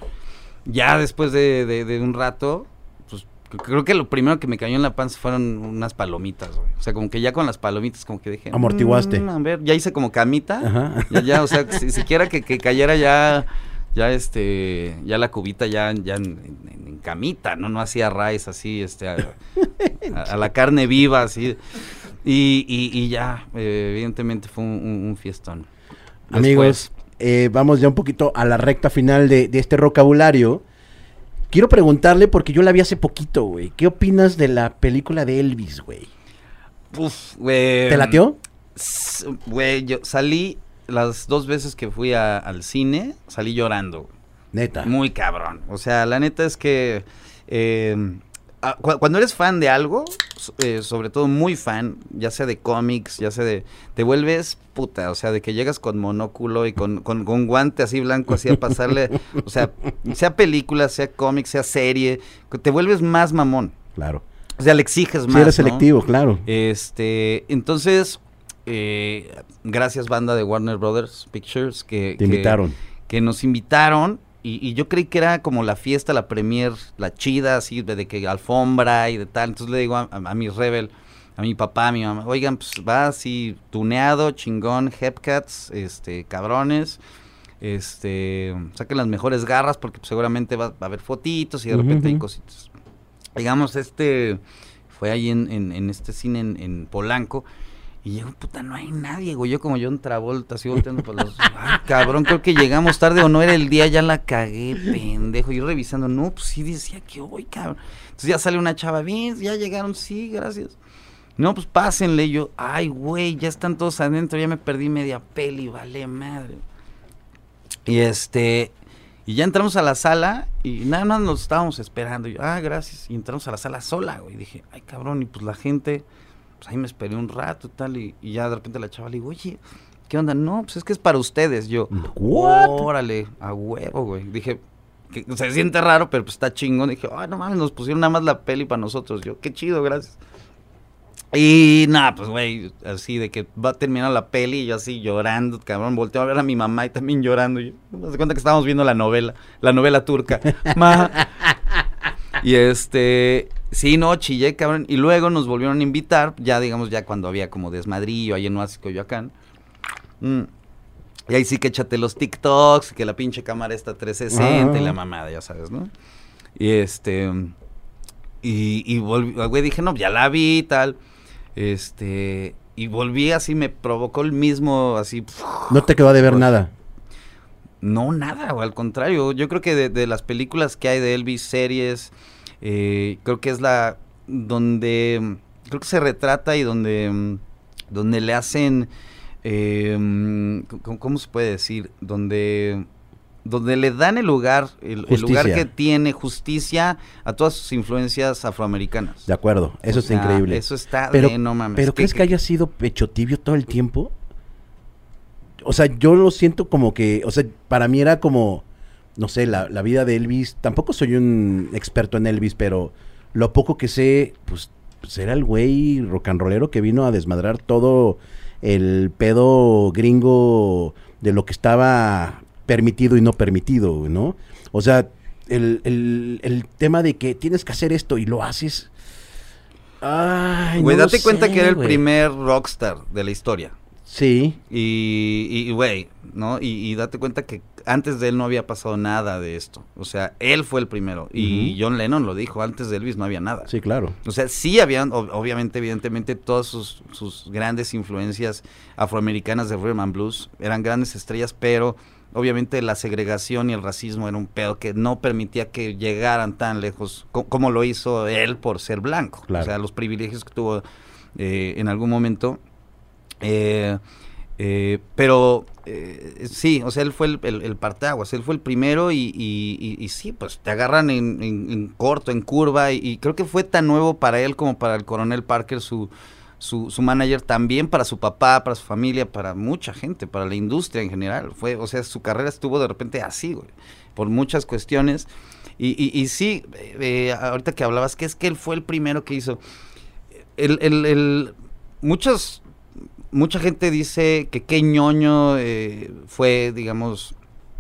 Ya después de, de, un rato, pues creo que lo primero que me cayó en la panza fueron unas palomitas, güey. O sea, como que ya con las palomitas, como que dije. Amortiguaste. Mm, a ver, ya hice como camita. Ajá. Ya, ya, o sea, si, siquiera que, que cayera ya ya este, ya la cubita ya, ya en, camita, ¿no? No hacía raíz así, este, a, la carne viva, así. Y, y, ya, eh, evidentemente fue un, fiestón. Amigos, eh, vamos ya un poquito a la recta final de, de este vocabulario. Quiero preguntarle, porque yo la vi hace poquito, güey. ¿Qué opinas de la película de Elvis, güey? Uf, güey. ¿Te latió? Güey, yo salí las dos veces que fui al cine, salí llorando. Neta. Muy cabrón. O sea, la neta es que eh, cuando eres fan de algo, eh, sobre todo muy fan, ya sea de cómics, ya sea de... Te vuelves puta, o sea, de que llegas con monóculo y con, con, guante así blanco, así a pasarle, o sea, sea película, sea cómic, sea serie, te vuelves más mamón. Claro. O sea, le exiges más. Sí, eres selectivo, claro. Este, entonces, eh, gracias banda de Warner Brothers Pictures que, invitaron. Que nos invitaron y, yo creí que era como la fiesta, la premier, la chida, así, de, que alfombra y de tal. Entonces le digo a, mi rebel, a mi papá, a mi mamá, oigan, pues va así tuneado, chingón, Hepcats, este, cabrones, este, saquen las mejores garras porque pues, seguramente va, a haber fotitos y de repente hay cositas. Digamos, este, fue ahí en, en, este cine en Polanco y llego, puta, no hay nadie, güey. Yo como yo en Travolta, así volteando por los... Ay, cabrón, creo que llegamos tarde o no era el día, ya la cagué, pendejo. Y revisando, no, pues sí decía que hoy, cabrón. Entonces ya sale una chava, bien, ya llegaron, sí, gracias. No, pues pásenle. yo, ay, güey, ya están todos adentro, ya me perdí media peli, vale madre. Y este, y ya entramos a la sala y nada más nos estábamos esperando. Y yo, ah, gracias. Y entramos a la sala sola, güey. Y dije, ay, cabrón, y pues la gente pues ahí me esperé un rato y tal, y, ya de repente la chava le digo, oye, ¿qué onda? No, pues es que es para ustedes. Yo, órale, a huevo, güey. Dije, que se siente raro, pero pues está chingón. Dije, ay, no mames, nos pusieron nada más la peli para nosotros. Yo, qué chido, gracias. Y nada, pues, güey, así de que va a terminar la peli y yo así llorando, cabrón. Volteo a ver a mi mamá y también llorando. Y me das cuenta que estábamos viendo la novela, la novela turca. y este, Sí, no, chillé, cabrón. Y luego nos volvieron a invitar, ya digamos, ya cuando había como desmadrillo ahí en Oasis Coyoacán. Mm. Y ahí sí que échate los TikToks, que la pinche cámara está 360 y la mamada, ya sabes, ¿no? Y este. Y, y volví, güey, dije, no, ya la vi y tal. Este. Y volví así, me provocó el mismo, así. No te quedó de ver nada. No, nada, o al contrario. Yo creo que de, de las películas que hay de Elvis, series eh, creo que es la donde creo que se retrata y donde donde le hacen eh, ¿cómo, se puede decir? Donde donde le dan el lugar, el, lugar que tiene justicia a todas sus influencias afroamericanas. De acuerdo, eso está increíble. Eso está pero, de no mames. ¿Pero crees que, haya sido pecho tibio todo el tiempo? O sea, yo lo siento como que, o sea, para mí era como, no sé, la, la, vida de Elvis. Tampoco soy un experto en Elvis, pero lo poco que sé, pues, pues era el güey rock and rollero que vino a desmadrar todo el pedo gringo de lo que estaba permitido y no permitido, ¿no? O sea, el, el, el tema de que tienes que hacer esto y lo haces. Ay, güey, date cuenta que era el primer rockstar de la historia. Sí. Y, güey, ¿no? Y, date cuenta que antes de él no había pasado nada de esto. O sea, él fue el primero. Y John Lennon lo dijo, antes de Elvis no había nada. Sí, claro. O sea, sí habían, obviamente, evidentemente, todas sus, sus grandes influencias afroamericanas de rhythm and blues eran grandes estrellas, pero obviamente la segregación y el racismo era un pedo que no permitía que llegaran tan lejos como lo hizo él por ser blanco. O sea, los privilegios que tuvo eh, en algún momento eh, eh, pero eh, sí, o sea, él fue el, el, parteaguas, él fue el primero y, y, sí, pues te agarran en, corto, en curva y, creo que fue tan nuevo para él como para el coronel Parker, su, su, su, manager, también para su papá, para su familia, para mucha gente, para la industria en general. Fue, o sea, su carrera estuvo de repente así, güey, por muchas cuestiones. Y, y, sí, ahorita que hablabas, que es que él fue el primero que hizo. El, el, el, muchos mucha gente dice que qué ñoño eh, fue, digamos,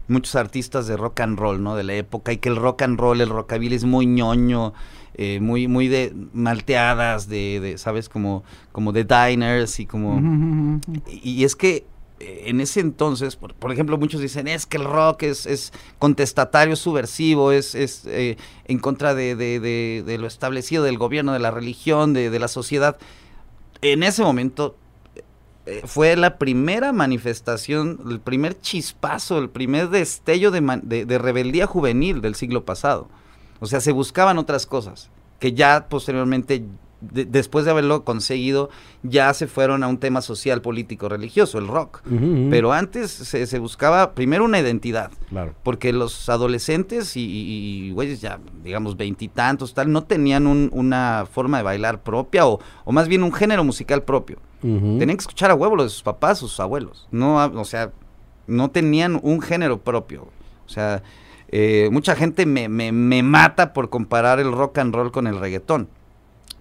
muchos artistas de rock and roll, ¿no? De la época y que el rock and roll, el rockabilly es muy ñoño, eh, muy, muy de malteadas, de, de, ¿sabes? Como, como de diners y como... y, es que eh, en ese entonces, por, ejemplo, muchos dicen, es que el rock es, es contestatario, subversivo, es, es eh, en contra de, de, de, lo establecido del gobierno, de la religión, de, la sociedad. En ese momento fue la primera manifestación, el primer chispazo, el primer destello de, de rebeldía juvenil del siglo pasado. O sea, se buscaban otras cosas que ya posteriormente, después de haberlo conseguido, ya se fueron a un tema social, político, religioso, el rock. Pero antes se, buscaba primero una identidad. Claro. Porque los adolescentes y, güeyes ya, digamos, veintitantos, tal, no tenían una forma de bailar propia o, o, más bien un género musical propio. Tenían que escuchar a huevos de sus papás, sus abuelos. No, o sea, no tenían un género propio. O sea, eh, mucha gente me, me, mata por comparar el rock and roll con el reggaetón.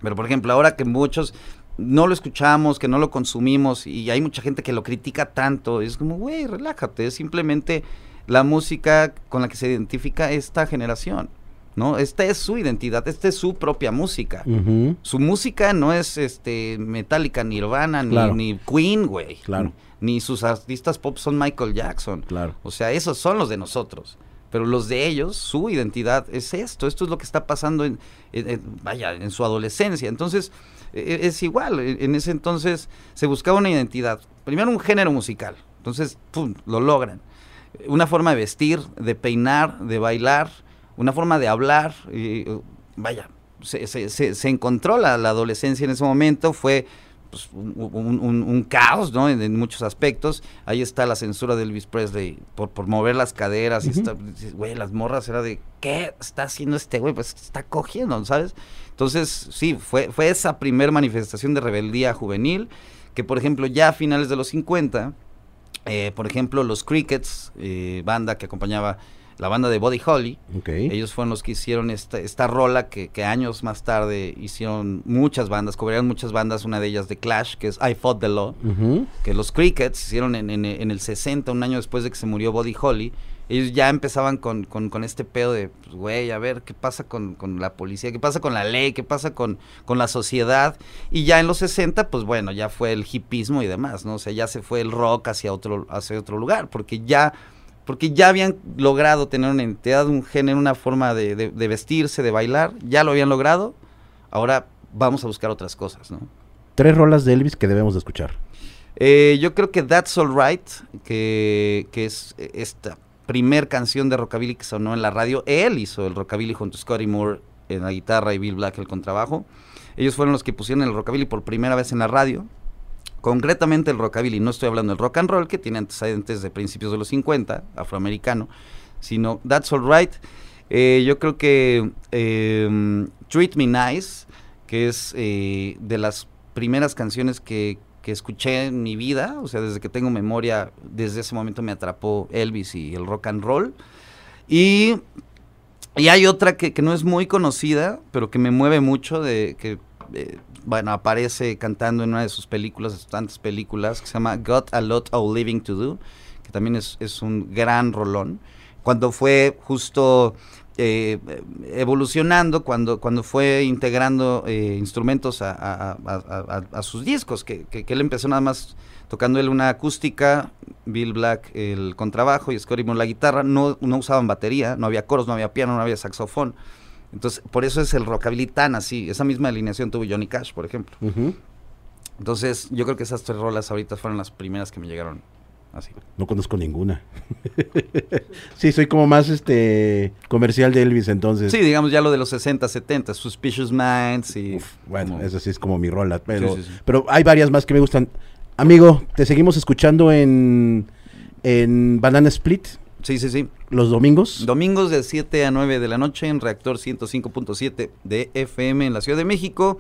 Pero por ejemplo, ahora que muchos no lo escuchamos, que no lo consumimos y hay mucha gente que lo critica tanto, es como, güey, relájate, es simplemente la música con la que se identifica esta generación. ¿no? Esta es su identidad, esta es su propia música. Su música no es este Metallica, Nirvana, ni, ni Queen, güey. Claro. Ni, sus artistas pop son Michael Jackson. Claro. O sea, esos son los de nosotros pero los de ellos, su identidad es esto, esto es lo que está pasando en, vaya, en su adolescencia. Entonces, e, es igual, en ese entonces se buscaba una identidad, primero un género musical, entonces, ¡pum!, lo logran. Una forma de vestir, de peinar, de bailar, una forma de hablar, vaya, se, se, se, encontró la, la adolescencia en ese momento, fue pues, un, caos, ¿no? En, muchos aspectos. Ahí está la censura de Elvis Presley por, por mover las caderas. y está, güey, las morras era de, ¿qué está haciendo este güey? Pues está cogiendo, ¿sabes? Entonces, sí, fue, fue esa primer manifestación de rebeldía juvenil que, por ejemplo, ya a finales de los 50, eh, por ejemplo, los Crickets, eh, banda que acompañaba la banda de Body Holly. Ellos fueron los que hicieron esta, esta rola que, años más tarde hicieron muchas bandas, cobraron muchas bandas, una de ellas de Clash, que es I Fought the Law, que los Crickets hicieron en, en, el 60, un año después de que se murió Body Holly. Ellos ya empezaban con, con, este pedo de, pues, güey, a ver, ¿qué pasa con, la policía? ¿Qué pasa con la ley? ¿Qué pasa con, con la sociedad? Y ya en los 60, pues bueno, ya fue el hipismo y demás, ¿no? O sea, ya se fue el rock hacia otro, hacia otro lugar, porque ya porque ya habían logrado tener una entidad, un género, una forma de, vestirse, de bailar, ya lo habían logrado, ahora vamos a buscar otras cosas, ¿no? Tres rolas de Elvis que debemos de escuchar. Eh, yo creo que That's Alright, que, que es esta primer canción de rockabilly que sonó en la radio, él hizo el rockabilly junto a Scotty Moore en la guitarra y Bill Black el contrabajo. Ellos fueron los que pusieron el rockabilly por primera vez en la radio concretamente el rockabilly, no estoy hablando del rock and roll, que tiene antecedentes de principios de los 50, afroamericano, sino That's Alright. Eh, yo creo que em, Treat Me Nice, que es eh, de las primeras canciones que, escuché en mi vida, o sea, desde que tengo memoria, desde ese momento me atrapó Elvis y el rock and roll. Y, y hay otra que, que, no es muy conocida, pero que me mueve mucho, de que eh, bueno, aparece cantando en una de sus películas, de sus tantas películas, que se llama Got a Lot of Living to Do, que también es, un gran rolón. Cuando fue justo eh, evolucionando, cuando, cuando fue integrando eh, instrumentos a, sus discos, que, que, él empezó nada más tocando él una acústica, Bill Black el contrabajo y Scotty Moore la guitarra, no, no usaban batería, no había coros, no había piano, no había saxofón entonces, por eso es el rockabilly tan así. Esa misma alineación tuvo Johnny Cash, por ejemplo. Entonces, yo creo que esas tres rolas ahorita fueron las primeras que me llegaron así. No conozco ninguna. sí, soy como más este comercial de Elvis entonces. Sí, digamos ya lo de los 60, 70, Suspicious Minds y... bueno, eso sí es como mi rola, pero, pero hay varias más que me gustan. Amigo, te seguimos escuchando en, en Banana Split. Sí, sí, sí. ¿Los domingos? Domingos de 7 a 9 de la noche en Reactor 105.7 de FM en la Ciudad de México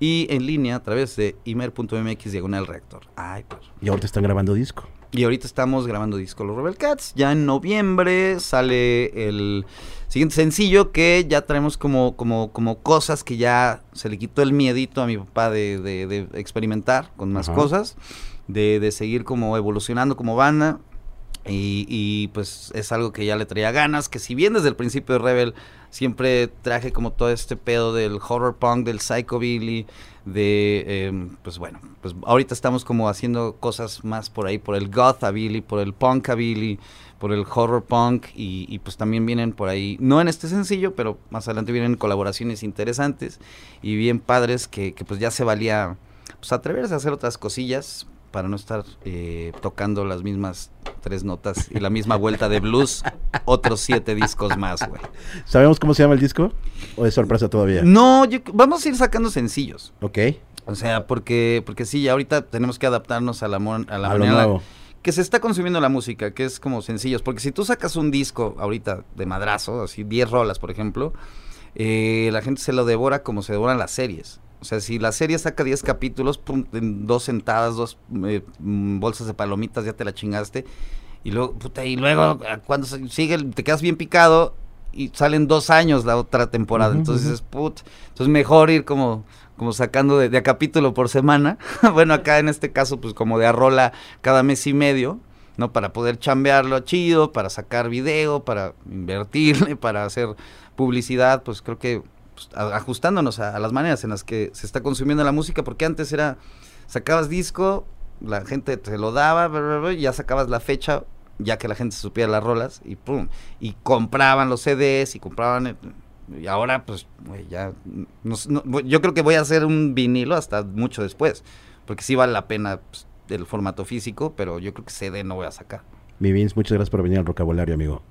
y en línea a través de imer.mx diagonal reactor. Ay, pues. Y ahorita están grabando disco. Y ahorita estamos grabando disco Los Rebel Cats. Ya en noviembre sale el siguiente sencillo que ya traemos como, como, como cosas que ya se le quitó el miedito a mi papá de, experimentar con más cosas. de, de seguir como evolucionando como banda. Y, y, pues es algo que ya le traía ganas, que si bien desde el principio de Rebel siempre traje como todo este pedo del horror punk, del psychobilly, de, em, pues bueno, pues ahorita estamos como haciendo cosas más por ahí, por el gothabilly, por el punkabilly, por el horror punk y, y, pues también vienen por ahí, no en este sencillo, pero más adelante vienen colaboraciones interesantes y bien padres que, que pues ya se valía pues atreverse a hacer otras cosillas para no estar eh, tocando las mismas tres notas y la misma vuelta de blues, otros siete discos más, güey. ¿Sabemos cómo se llama el disco? ¿O es sorpresa todavía? No, vamos a ir sacando sencillos. Ok. O sea, porque, porque sí, ahorita tenemos que adaptarnos a la, a la manera que se está consumiendo la música, que es como sencillos. Porque si tú sacas un disco ahorita de madrazo, así 10 rolas, por ejemplo, eh, la gente se lo devora como se devoran las series. O sea, si la serie saca 10 capítulos, en dos sentadas, dos eh, mm, bolsas de palomitas, ya te la chingaste. Y luego, puta, y luego cuando sigue, te quedas bien picado y salen dos años la otra temporada. Entonces es put. Entonces mejor ir como, como sacando de, a capítulo por semana. bueno, acá en este caso, pues como de arrola cada mes y medio. ¿no? Para poder chambearlo chido, para sacar video, para invertirle, para hacer publicidad, pues creo que pues, ajustándonos a, las maneras en las que se está consumiendo la música, porque antes era, sacabas disco, la gente te lo daba, ya sacabas la fecha, ya que la gente supiera las rolas, y pum, y compraban los CDs, y compraban, y ahora pues, ya, yo creo que voy a hacer un vinilo hasta mucho después, porque sí vale la pena pues, el formato físico, pero yo creo que CD no voy a sacar. Mi Vince, muchas gracias por venir al vocabulario, amigo.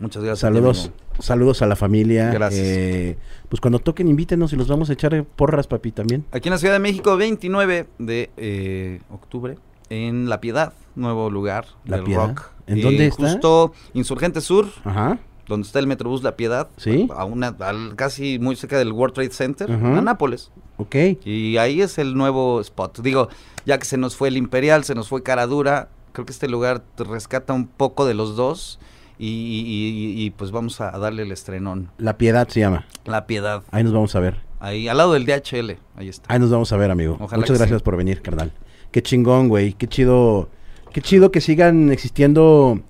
Muchas gracias. Saludos, saludos a la familia. Gracias. Eh, pues cuando toquen, invítenos y los vamos a echar porras, papi, también. Aquí en la Ciudad de México, 29 de eh, octubre, en La Piedad, nuevo lugar la del Piedad. rock. ¿En dónde está? Justo Insurgente Sur. Ajá. Donde está el Metrobús La Piedad. Sí. A una, casi muy cerca del World Trade Center, a Nápoles. Ok. Y ahí es el nuevo spot. Digo, ya que se nos fue el Imperial, se nos fue Caradura, creo que este lugar te rescata un poco de los dos y, pues vamos a, darle el estrenón. La Piedad se llama. La Piedad. Ahí nos vamos a ver. Ahí, al lado del DHL, ahí está. Ahí nos vamos a ver, amigo. Muchas gracias por venir, carnal. Qué chingón, güey. Qué chido. Qué chido que sigan existiendo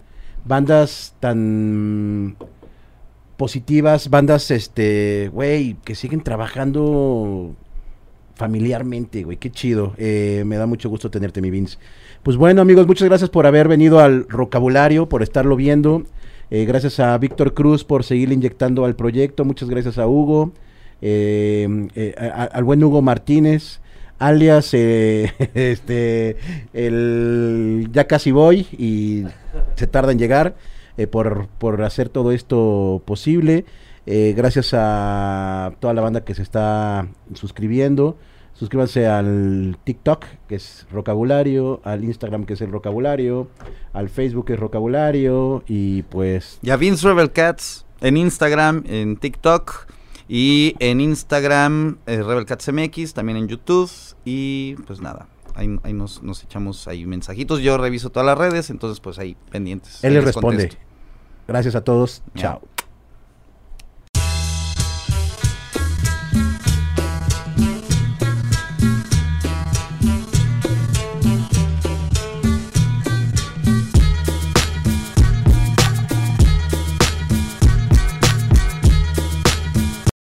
bandas tan positivas, bandas, este, güey, que siguen trabajando familiarmente, güey. Qué chido. Eh, me da mucho gusto tenerte, mi Vince. Pues bueno, amigos, muchas gracias por haber venido al vocabulario, por estarlo viendo. Eh, gracias a Víctor Cruz por seguir inyectando al proyecto. Muchas gracias a Hugo, eh, eh, al buen Hugo Martínez, alias este el ya casi voy y se tarda en llegar por, por hacer todo esto posible. gracias a toda la banda que se está suscribiendo. Suscríbanse al TikTok, que es Rocabulario, al Instagram, que es el Rocabulario, al Facebook, que es Rocabulario, y pues... Y a Vince Rebel Cats en Instagram, en TikTok, y en Instagram, eh, Rebel Cats MX, también en YouTube, y pues nada. Ahí, nos, echamos ahí mensajitos. Yo reviso todas las redes, entonces pues ahí pendientes. Él les responde. Gracias a todos. Chao.